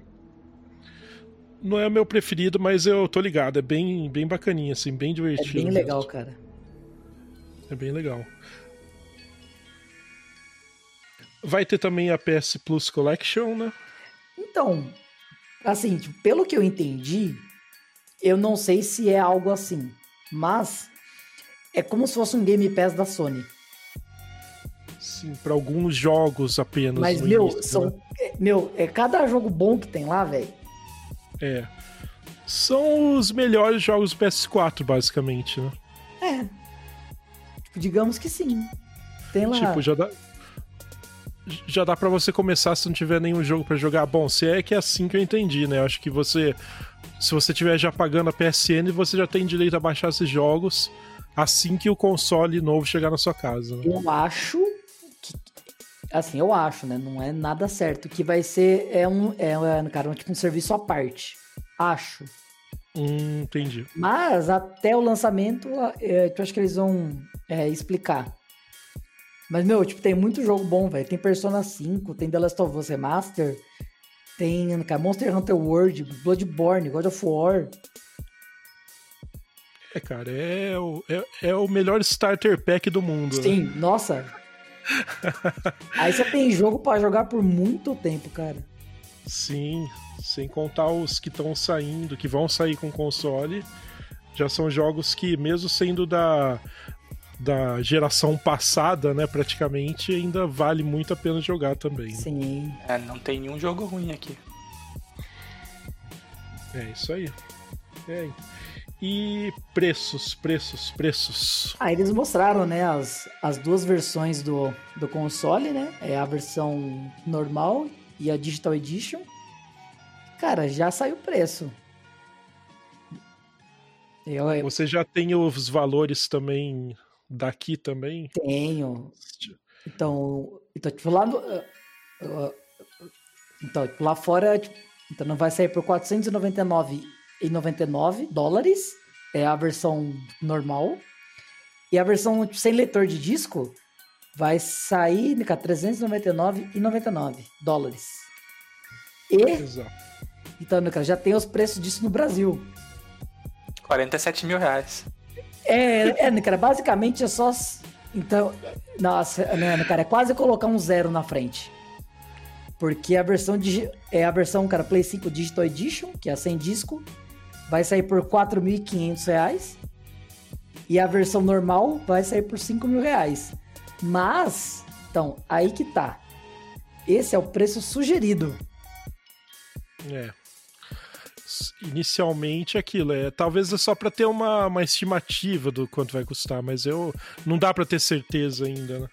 Não é o meu preferido, mas eu tô ligado. É bem, bem bacaninha, assim, bem divertido.
É bem legal, mesmo. cara.
É bem legal. Vai ter também a PS Plus Collection, né?
Então, assim, tipo, pelo que eu entendi, eu não sei se é algo assim, mas é como se fosse um Game Pass da Sony.
Sim, para alguns jogos apenas.
Mas, meu, início, são, né? É, meu, é cada jogo bom que tem lá, velho.
É. São os melhores jogos do PS4, basicamente, né?
É. Tipo, digamos que sim. Tem lá.
Tipo, já dá, já dá para você começar se não tiver nenhum jogo para jogar. Bom, se é que é assim que eu entendi, né? Eu acho que você, se você tiver já pagando a PSN, você já tem direito a baixar esses jogos assim que o console novo chegar na sua casa. Né?
Eu acho que, assim, eu acho, né? Não é nada certo que vai ser é um, é, é cara, um, tipo um serviço à parte. Acho.
Hum, entendi.
Mas até o lançamento, é, eu acho que eles vão é, explicar. Mas, meu, tipo, tem muito jogo bom, velho. Tem Persona 5, tem The Last of Us Remaster, tem cara, Monster Hunter World, Bloodborne, God of War.
É, cara, é o, é, é o melhor starter pack do mundo.
Sim, né? nossa. [LAUGHS] Aí você tem jogo para jogar por muito tempo, cara.
Sim, sem contar os que estão saindo, que vão sair com console. Já são jogos que, mesmo sendo da, da geração passada, né, praticamente, ainda vale muito a pena jogar também.
Sim.
É, não tem nenhum jogo ruim aqui.
É isso aí. É. E preços, preços, preços.
Ah, eles mostraram, né, as, as duas versões do, do console, né? É a versão normal e a Digital Edition. Cara, já saiu o preço.
Eu, eu... Você já tem os valores também daqui também?
Tenho. Então, então tipo, lá no, uh, uh, então, tipo, lá fora, tipo, então não vai sair por 499,99 dólares, é a versão normal. E a versão sem leitor de disco vai sair, cara, 399,99 dólares. E Exato. Então, cara, já tem os preços disso no Brasil.
47 mil reais.
É, é, cara, basicamente é só. Então, nossa, né, cara, é quase colocar um zero na frente. Porque a versão de, é a versão, cara, Play 5 Digital Edition, que é sem disco, vai sair por R$ 4.500. E a versão normal vai sair por R$ mil reais. Mas, então, aí que tá. Esse é o preço sugerido.
É. inicialmente aquilo é talvez é só para ter uma, uma estimativa do quanto vai custar, mas eu não dá para ter certeza ainda, né?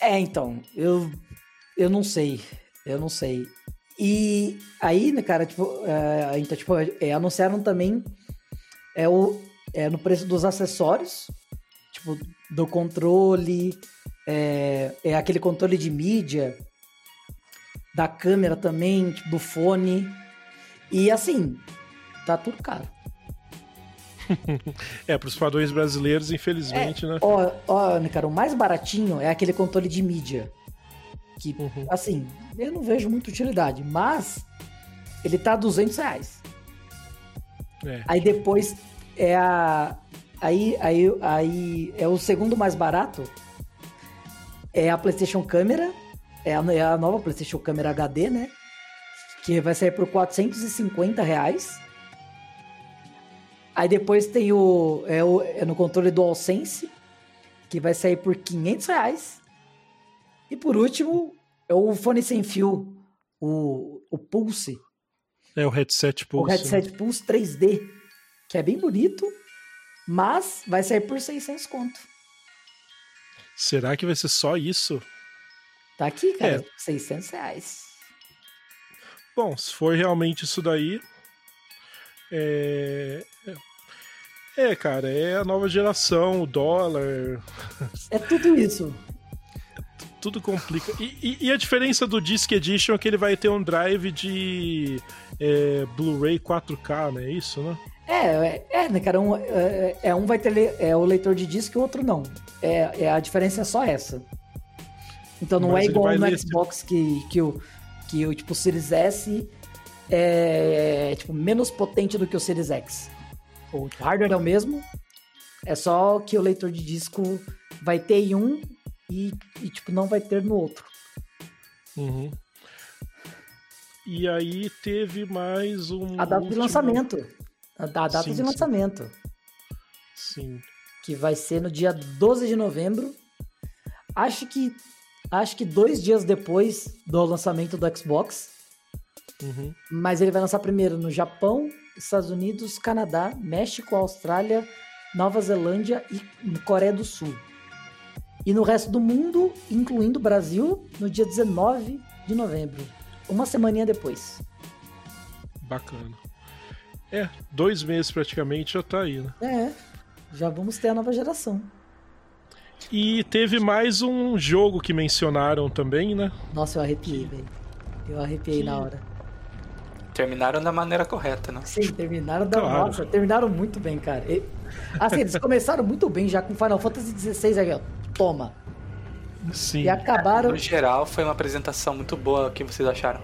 É, então, eu eu não sei, eu não sei. E aí, né, cara, tipo, é, então, tipo, é, anunciaram também é o é no preço dos acessórios, tipo do controle, é, é aquele controle de mídia, da câmera também, tipo, do fone. E assim, tá tudo caro. [LAUGHS]
é, para os padrões brasileiros, infelizmente,
é,
né?
Ó, ó, né, cara, o mais baratinho é aquele controle de mídia. Que, uhum. assim, eu não vejo muita utilidade, mas ele tá a 200 reais. É. Aí depois é a. Aí, aí, aí é o segundo mais barato. É a PlayStation Câmera. É a, é a nova PlayStation Câmera HD, né? Que vai sair por 450 reais. Aí depois tem o é, o. é no controle DualSense, que vai sair por 500 reais. E por último, é o fone sem fio, o, o Pulse.
É o headset Pulse.
O headset né? Pulse 3D, que é bem bonito, mas vai sair por 600 conto.
Será que vai ser só isso?
Tá aqui, cara, é. 600 reais.
Bom, se for realmente isso daí, é, é, cara, é a nova geração, o dólar.
É tudo isso.
Tudo complica. E, e, e, a diferença do Disc Edition é que ele vai ter um drive de é, Blu-ray 4K, né? É isso, né?
É, é, é né, cara? Um, é, é, um vai ter é, o leitor de disco e o outro não. É, é, a diferença é só essa. Então não Mas é igual no Xbox que, que, o, que o tipo, Series S é tipo, menos potente do que o Series X. O hardware é o mesmo, é só que o leitor de disco vai ter em um e, e tipo, não vai ter no outro.
Uhum. E aí teve mais um.
A data último... de lançamento. A, data sim, de lançamento.
Sim.
Que vai ser no dia 12 de novembro. Acho que. Acho que dois dias depois do lançamento do Xbox.
Uhum.
Mas ele vai lançar primeiro no Japão, Estados Unidos, Canadá, México, Austrália, Nova Zelândia e Coreia do Sul. E no resto do mundo, incluindo o Brasil, no dia 19 de novembro. Uma semaninha depois.
Bacana. É, dois meses praticamente já tá aí, né?
É, já vamos ter a nova geração.
E teve mais um jogo que mencionaram também, né?
Nossa, eu arrepiei, velho. Eu arrepiei que... na hora.
Terminaram da maneira correta, né?
Sim, terminaram da claro. nossa, terminaram muito bem, cara. E, assim, eles começaram muito bem já com Final Fantasy XVI aí, ó. Toma.
Sim.
E acabaram.
No geral, foi uma apresentação muito boa. O que vocês acharam?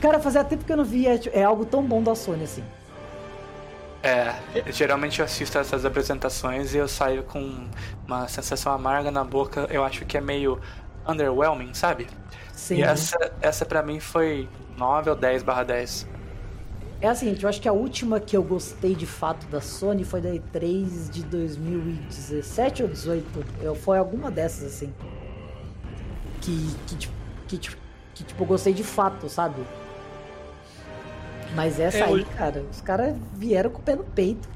Cara, fazia tempo que eu não via. É, algo tão bom da Sony assim.
É, geralmente eu assisto essas apresentações e eu saio com uma sensação amarga na boca. Eu acho que é meio underwhelming, sabe?
Sim.
E essa, essa para mim foi 9 ou 10 barra 10.
É assim, eu acho que a última que eu gostei de fato da Sony foi da E3 de 2017 ou 18. Eu, foi alguma dessas, assim. Que, que, tipo, que, que, que tipo, eu gostei de fato, sabe? Mas essa é, aí, eu... cara, os caras vieram com o pé no peito.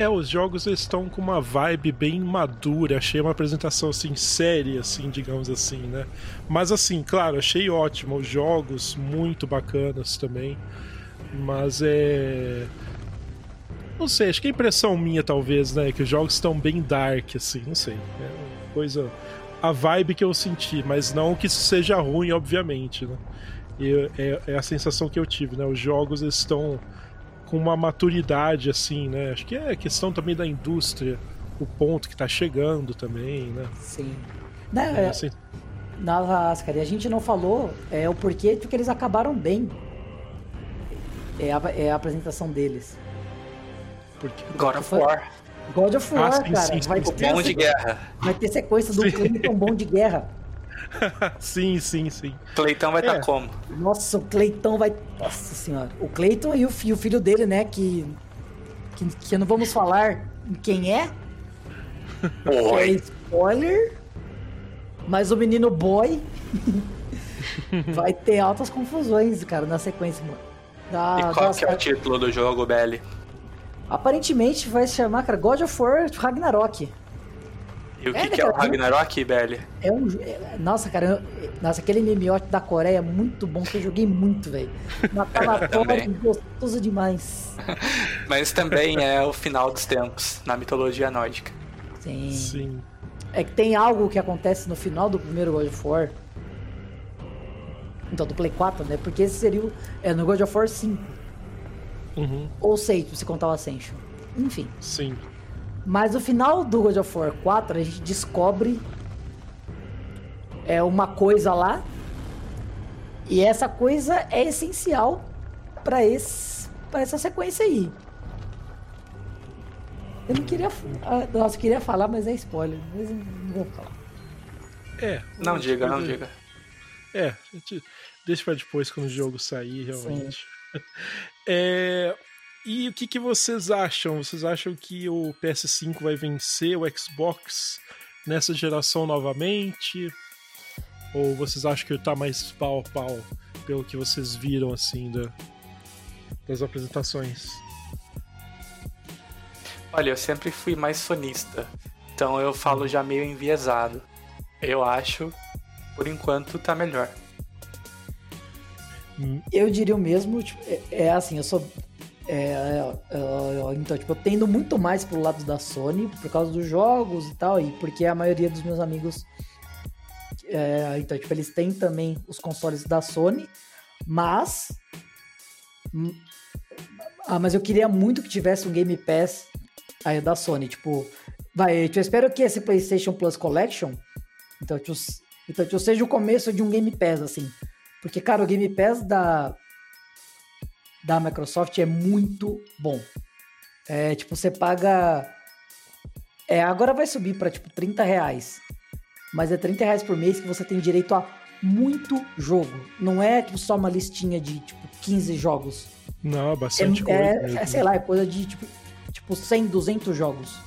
É, os jogos estão com uma vibe bem madura. Achei uma apresentação assim séria, assim, digamos assim, né? Mas assim, claro, achei ótimo. Os jogos muito bacanas também. Mas é. Não sei, acho que é impressão minha, talvez, né? Que os jogos estão bem dark, assim, não sei. É coisa. A vibe que eu senti, mas não que isso seja ruim, obviamente, né? E é, é a sensação que eu tive, né? Os jogos estão com uma maturidade assim, né? Acho que é questão também da indústria, o ponto que está chegando também, né?
Sim. Não, é, assim... Nas, cara, a gente não falou é, o porquê de que eles acabaram bem. É a, é a apresentação deles.
Porque... God of War.
God of War, ah, sim, cara.
Sim, sim, vai, ter bom de guerra.
vai ter sequência do Clinton bom [LAUGHS] de guerra.
sim, sim, sim.
Cleitão vai estar é. tá como?
Nossa, o Cleitão vai. Nossa senhora. O Cleiton e o, e o filho dele, né? Que, que. Que não vamos falar quem é.
Oi.
É spoiler. Mas o menino boy [LAUGHS] vai ter altas confusões, cara, na sequência, mano.
Ah, e qual que é o título do jogo, Belly?
Aparentemente vai se chamar, cara, God of War Ragnarok.
E o que, é, que é o Ragnarok, Belly?
É um. É, nossa, cara, nossa, aquele MMO da Coreia é muito bom, que eu joguei muito, velho. [LAUGHS] É, gostoso demais. [LAUGHS]
Mas também é o final dos tempos na mitologia nórdica.
Sim. Sim. É que tem algo que acontece no final do primeiro God of War. Então, do Play 4, né? Porque esse seria o. É no God of War 5. Uhum. Ou 6, se contar o Ascension. Enfim.
Sim.
Mas no final do God of War 4, a gente descobre é uma coisa lá. E essa coisa é essencial para esse para essa sequência aí. Eu não queria, ah, nossa, eu queria falar, mas é spoiler, mas não vou falar.
É,
não diga, não diga.
É, a gente deixa para depois quando o jogo sair, realmente. [LAUGHS] É, e o que, que vocês acham? Vocês acham que o PS5 vai vencer o Xbox nessa geração novamente? Ou vocês acham que tá mais pau a pau pelo que vocês viram assim da, das apresentações?
Olha, eu sempre fui mais sonista, então eu falo já meio enviesado. Eu acho, por enquanto, tá melhor.
Eu diria o mesmo, tipo, é, é assim, eu sou é, é, é, então, tipo, eu tendo muito mais pro lado da Sony por causa dos jogos e tal, e porque a maioria dos meus amigos. É, então, tipo, eles têm também os consoles da Sony, mas. Hum, ah, mas eu queria muito que tivesse um Game Pass aí da Sony. Tipo, vai, eu espero que esse PlayStation Plus Collection. Então, tipo, então, tipo, seja o começo de um Game Pass, assim. Porque, cara, o Game Pass da, da Microsoft é muito bom. É, tipo, você paga. É, agora vai subir para tipo 30 reais. Mas é 30 reais por mês que você tem direito a muito jogo. Não é tipo, só uma listinha de tipo 15 jogos.
Não, bastante
é,
coisa.
É, é, sei lá, é coisa de tipo, tipo 100, 200 jogos.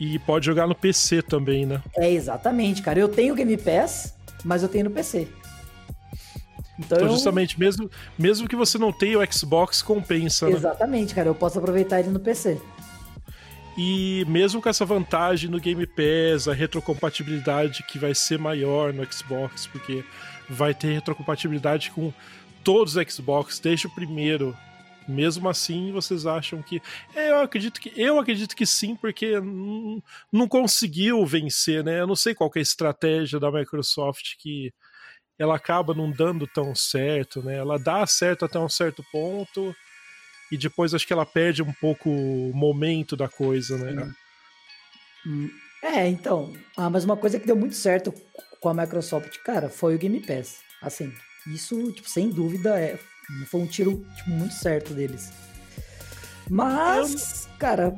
E pode jogar no PC também, né?
É, exatamente, cara. Eu tenho Game Pass, mas eu tenho no PC.
Então, então justamente, mesmo, mesmo que você não tenha o Xbox, compensa.
Né? Exatamente, cara. Eu posso aproveitar ele no PC.
E mesmo com essa vantagem no Game Pass, a retrocompatibilidade que vai ser maior no Xbox, porque vai ter retrocompatibilidade com todos os Xbox, desde o primeiro. Mesmo assim, vocês acham que. É, eu acredito que. Eu acredito que sim, porque não, não conseguiu vencer, né? Eu não sei qual é a estratégia da Microsoft que ela acaba não dando tão certo, né? Ela dá certo até um certo ponto e depois acho que ela perde um pouco o momento da coisa, né?
Hum, é, então. Ah, mas uma coisa que deu muito certo com a Microsoft, cara, foi o Game Pass. Assim, isso, tipo, sem dúvida, é, foi um tiro tipo, muito certo deles. Mas, Eu... cara.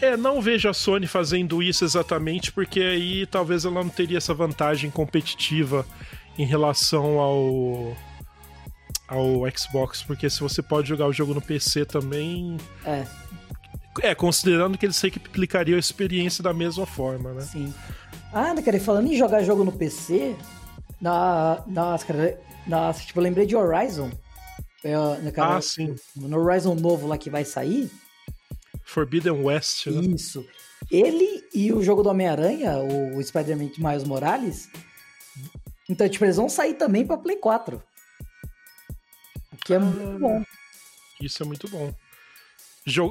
É, não vejo a Sony fazendo isso exatamente, porque aí talvez ela não teria essa vantagem competitiva em relação ao ao Xbox, porque se você pode jogar o jogo no PC também.
É.
É, considerando que eles replicariam a experiência da mesma forma, né?
Sim. Ah, cara, falando em jogar jogo no PC, na, nossa, cara, nossa, tipo, eu lembrei de Horizon. É, né, cara,
ah, sim.
No Horizon novo lá que vai sair.
Forbidden West,
né? Isso. Ele e o jogo do Homem-Aranha, o Spider-Man Miles Morales, então, tipo, eles vão sair também pra Play 4. O que é ah, muito bom.
Isso é muito bom.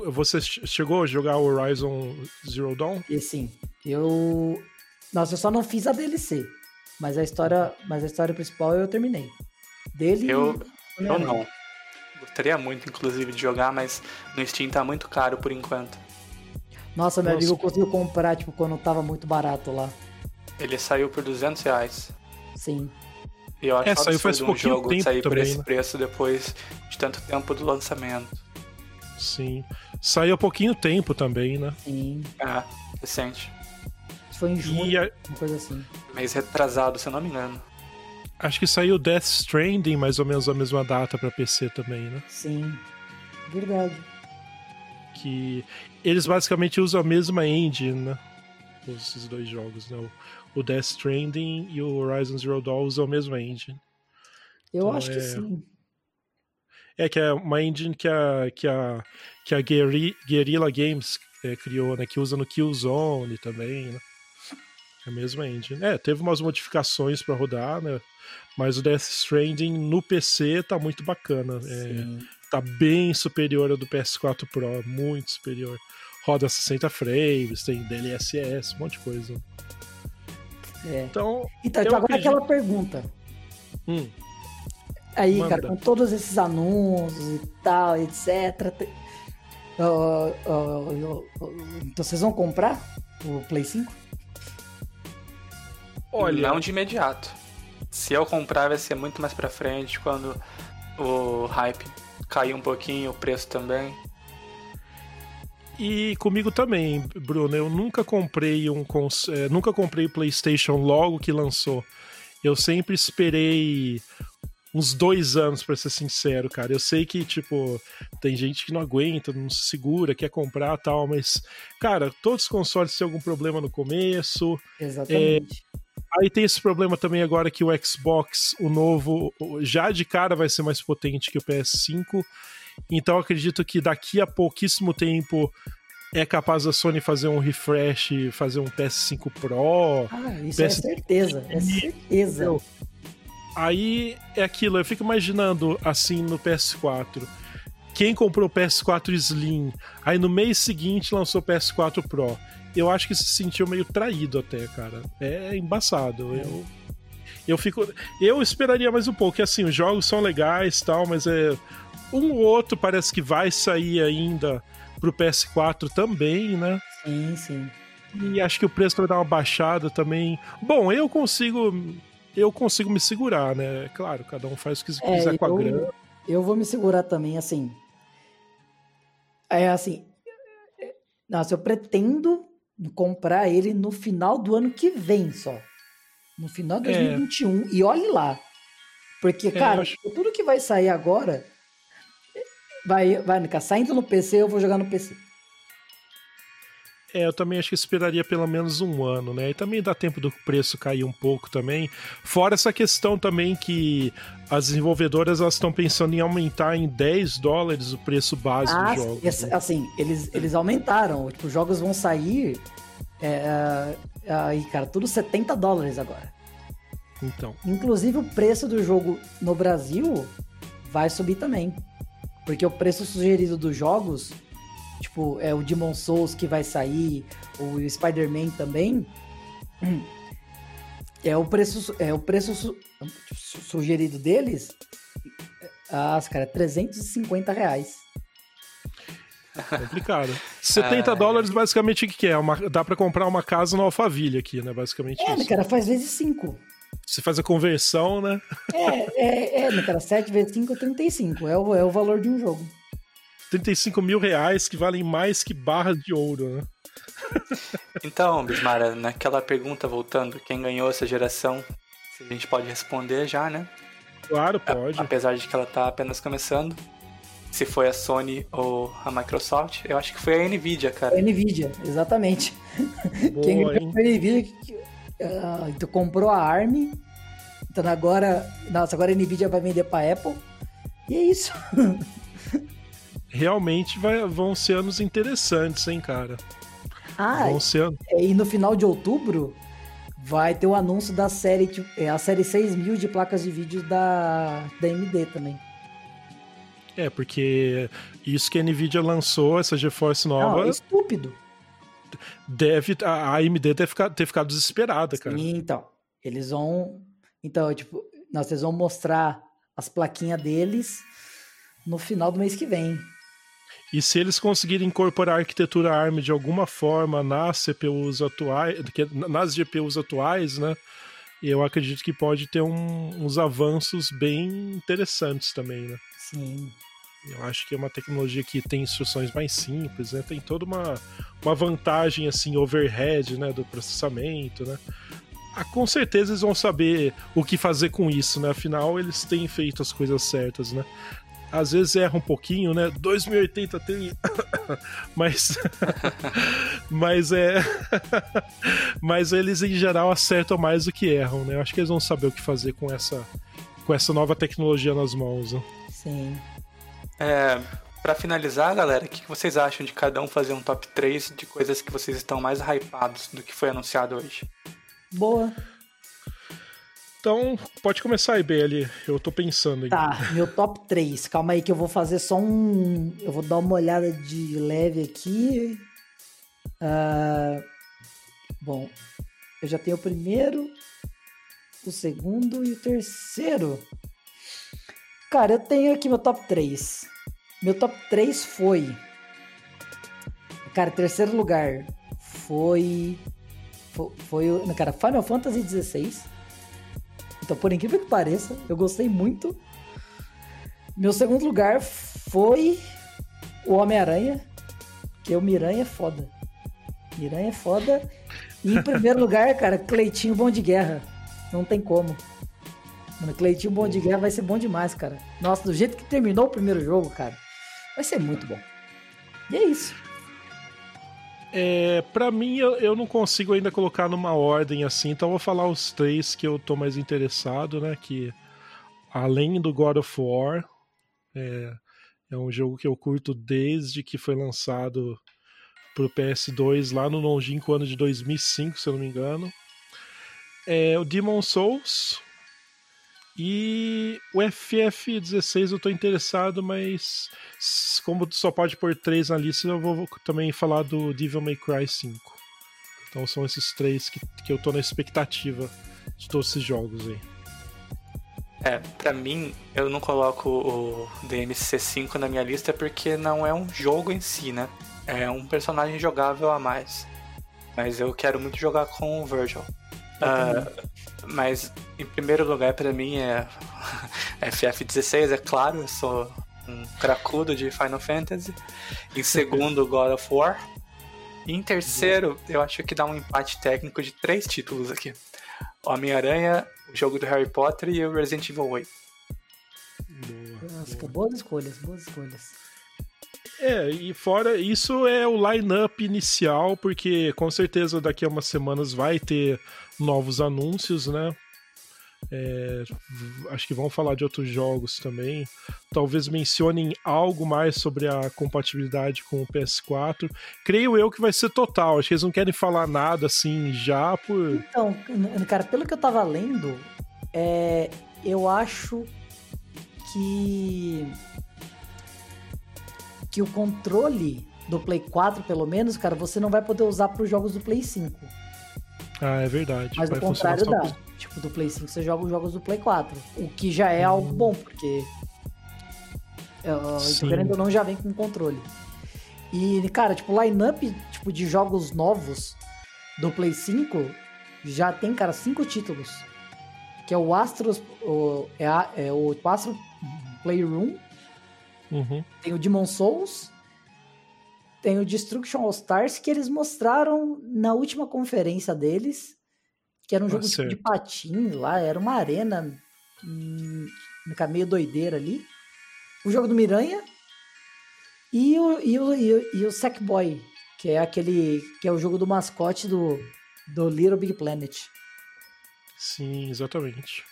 Você chegou a jogar o Horizon Zero Dawn?
E sim. Eu. Nossa, eu só não fiz a DLC. Mas a história, mas a história principal eu terminei. Dele.
Eu, eu não. Gostaria muito, inclusive, de jogar, mas no Steam tá muito caro por enquanto.
Nossa, meu Nossa. amigo conseguiu comprar, tipo, quando tava muito barato lá.
Ele saiu por 200 reais.
Sim.
E eu acho
é, saiu faz um jogo tempo
sair
também,
por esse
né?
preço depois de tanto tempo do lançamento.
Sim. Saiu há pouquinho tempo também, né?
Sim.
É, recente.
Foi em junho, a... uma coisa assim.
Mês retrasado, se eu não me engano.
Acho que saiu Death Stranding mais ou menos a mesma data para PC também, né?
Sim. Verdade.
Que eles basicamente usam a mesma engine, né? Esses dois jogos, né? O Death Stranding e o Horizon Zero Dawn usam o mesmo engine.
Eu então, acho é... que sim.
É, que é uma engine que a, que a, que a Guerrilla Games é, criou, né? Que usa no Killzone também, né? É a mesma engine. É, teve umas modificações para rodar, né? Mas o Death Stranding no PC tá muito bacana. É, tá bem superior ao do PS4 Pro, muito superior. Roda 60 frames, tem DLSS, um monte de coisa.
É. Então, então, agora acredito... aquela pergunta. Hum. Aí, Manda. cara, com todos esses anúncios e tal, etc. Uh, uh, uh, então vocês vão comprar o Play 5?
Olha. Não de imediato. Se eu comprar, vai ser muito mais pra frente, quando o hype cair um pouquinho, o preço também.
E comigo também, Bruno. Eu nunca comprei um. É, nunca comprei o PlayStation logo que lançou. Eu sempre esperei uns dois anos, para ser sincero, cara. Eu sei que, tipo, tem gente que não aguenta, não se segura, quer comprar tal, mas, cara, todos os consoles têm algum problema no começo.
Exatamente.
É, aí tem esse problema também agora que o Xbox, o novo, já de cara vai ser mais potente que o PS5. Então acredito que daqui a pouquíssimo tempo é capaz a Sony fazer um refresh, fazer um PS5 Pro.
Ah, isso PS... é certeza, é certeza.
Aí é aquilo, eu fico imaginando assim no PS4. Quem comprou o PS4 Slim, aí no mês seguinte lançou o PS4 Pro. Eu acho que se sentiu meio traído até, cara. É embaçado. Eu eu fico eu esperaria mais um pouco, que assim, os jogos são legais, tal, mas é um ou outro parece que vai sair ainda pro PS4 também, né?
Sim, sim.
E acho que o preço vai dar uma baixada também. Bom, eu consigo eu consigo me segurar, né? Claro, cada um faz o que é, quiser com a grana.
Eu vou me segurar também, assim. É assim. Nossa, eu pretendo comprar ele no final do ano que vem só. No final de 2021. É. E olhe lá. Porque, é, cara, acho... tudo que vai sair agora vai, vai ficar saindo no PC, eu vou jogar no PC.
É, eu também acho que esperaria pelo menos um ano, né? E também dá tempo do preço cair um pouco também. Fora essa questão também que as desenvolvedoras elas estão pensando em aumentar em 10 dólares o preço base ah, dos jogos.
Esse, né? Assim, eles, eles aumentaram. Tipo, os jogos vão sair. É, é, aí, cara, tudo 70 dólares agora.
Então.
Inclusive o preço do jogo no Brasil vai subir também. Porque o preço sugerido dos jogos, tipo, é o Demon Souls que vai sair, o Spider-Man também, é o preço, é o preço su, sugerido deles, ah, cara, 350 reais.
Complicado. 70 ah, dólares, basicamente, o que, que é? Uma, dá para comprar uma casa no Alphaville aqui, né? Basicamente
é,
isso.
cara, faz vezes 5.
Você faz a conversão, né?
É, é, é cara, 7 vezes 5 é 35. É o, é o valor de um jogo.
35 mil reais que valem mais que barras de ouro, né? [LAUGHS]
Então, Bismara, naquela pergunta voltando, quem ganhou essa geração, se a gente pode responder já, né?
Claro, pode.
A, apesar de que ela tá apenas começando. Se foi a Sony ou a Microsoft, eu acho que foi a Nvidia, cara.
A Nvidia, exatamente. Boa, quem ganhou foi a Nvidia Uh, tu comprou a ARM, então agora, nossa, agora a Nvidia vai vender para Apple. E é isso. [LAUGHS]
Realmente vai, vão ser anos interessantes, hein, cara.
Ah, vão ser anos... e no final de outubro vai ter o anúncio da série, é, a série 6000 de placas de vídeo da, da AMD também.
É, porque isso que a Nvidia lançou, essa GeForce nova. Não, é
estúpido
deve a AMD deve ficar, ter ficado desesperada, cara.
Sim, então. Eles vão. Então, tipo, nós eles vão mostrar as plaquinhas deles no final do mês que vem.
E se eles conseguirem incorporar a arquitetura ARM de alguma forma nas CPUs atuais, nas GPUs atuais, né? Eu acredito que pode ter um, uns avanços bem interessantes também, né?
Sim.
Eu acho que é uma tecnologia que tem instruções mais simples, né? Tem toda uma, uma vantagem assim overhead, né, do processamento, né? Ah, com certeza eles vão saber o que fazer com isso, né? Afinal, eles têm feito as coisas certas, né? Às vezes erra um pouquinho, né? 2080 tem. [COUGHS] mas. [LAUGHS] mas é. [LAUGHS] mas eles em geral acertam mais do que erram, né? Eu acho que eles vão saber o que fazer com essa, com essa nova tecnologia nas mãos. Né?
Sim.
É, para finalizar, galera, o que vocês acham de cada um fazer um top 3 de coisas que vocês estão mais hypados do que foi anunciado hoje?
Boa.
Então, pode começar aí, BL. Eu tô pensando aí.
Tá, meu top 3. Calma aí que eu vou fazer só um. Eu vou dar uma olhada de leve aqui. Uh... Bom, eu já tenho o primeiro, o segundo e o terceiro. Cara, eu tenho aqui meu top 3. Meu top 3 foi. Cara, terceiro lugar foi. Foi, foi cara, Final Fantasy XVI. Então, por incrível que pareça, eu gostei muito. Meu segundo lugar foi o Homem-Aranha, que o Miranha é foda. Miranha é foda. E em primeiro [LAUGHS] lugar, cara, Cleitinho Bom de Guerra. Não tem como. Mano, Cleitinho Bom de Guerra vai ser bom demais, cara. Nossa, do jeito que terminou o primeiro jogo, cara, vai ser muito bom. E é isso.
É, para mim, eu, eu, não consigo ainda colocar numa ordem assim, então vou falar os três que eu tô mais interessado, né? Que além do God of War, é, é um jogo que eu curto desde que foi lançado pro PS2 lá no longínquo ano de 2005, se eu não me engano. É, o Demon Souls, e o FF16 eu tô interessado, mas como só pode pôr três na lista, eu vou também falar do Devil May Cry 5. Então são esses três que, que eu tô na expectativa de todos esses jogos aí.
É, pra mim, eu não coloco o DMC5 na minha lista porque não é um jogo em si, né? É um personagem jogável a mais. Mas eu quero muito jogar com o Virgil. Uh, mas em primeiro lugar para mim é [LAUGHS] FF16, é claro, eu sou um cracudo de Final Fantasy. Em segundo, God of War. E em terceiro, eu acho que dá um empate técnico de três títulos aqui: Homem-Aranha, o jogo do Harry Potter e o Resident Evil 8.
Boa, Nossa, boa. boas escolhas, boas escolhas.
É, e fora isso é o line-up inicial, porque com certeza daqui a umas semanas vai ter novos anúncios, né? É, acho que vão falar de outros jogos também. Talvez mencionem algo mais sobre a compatibilidade com o PS4. Creio eu que vai ser total. Acho que eles não querem falar nada assim já por.
Então, cara, pelo que eu tava lendo, é, eu acho que que o controle do Play 4, pelo menos, cara, você não vai poder usar para os jogos do Play 5.
Ah, é verdade.
Mas o contrário dá. Tipo, do Play 5 você joga os jogos do Play 4. O que já é hum. algo bom, porque. Uh, querendo ou não, já vem com controle. E, cara, tipo, line-up tipo, de jogos novos do Play 5 já tem, cara, cinco títulos. Que é o Astros. O, é, a, é o Astro Playroom.
Uhum.
Tem o Demon Souls. Tem o Destruction All Stars que eles mostraram na última conferência deles, que era um jogo tipo de patinho lá, era uma arena hum, meio doideira ali. O jogo do Miranha e o, e o, e o, e o Sackboy, que é aquele que é o jogo do mascote do, do Little Big Planet.
Sim, exatamente.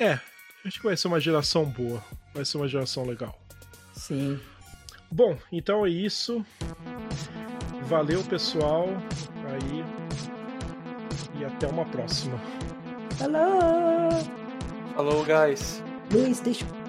É, acho que vai ser uma geração boa, vai ser uma geração legal.
Sim.
Bom, então é isso. Valeu, pessoal. Aí. E até uma próxima.
Falou!
Falou, guys.
PlayStation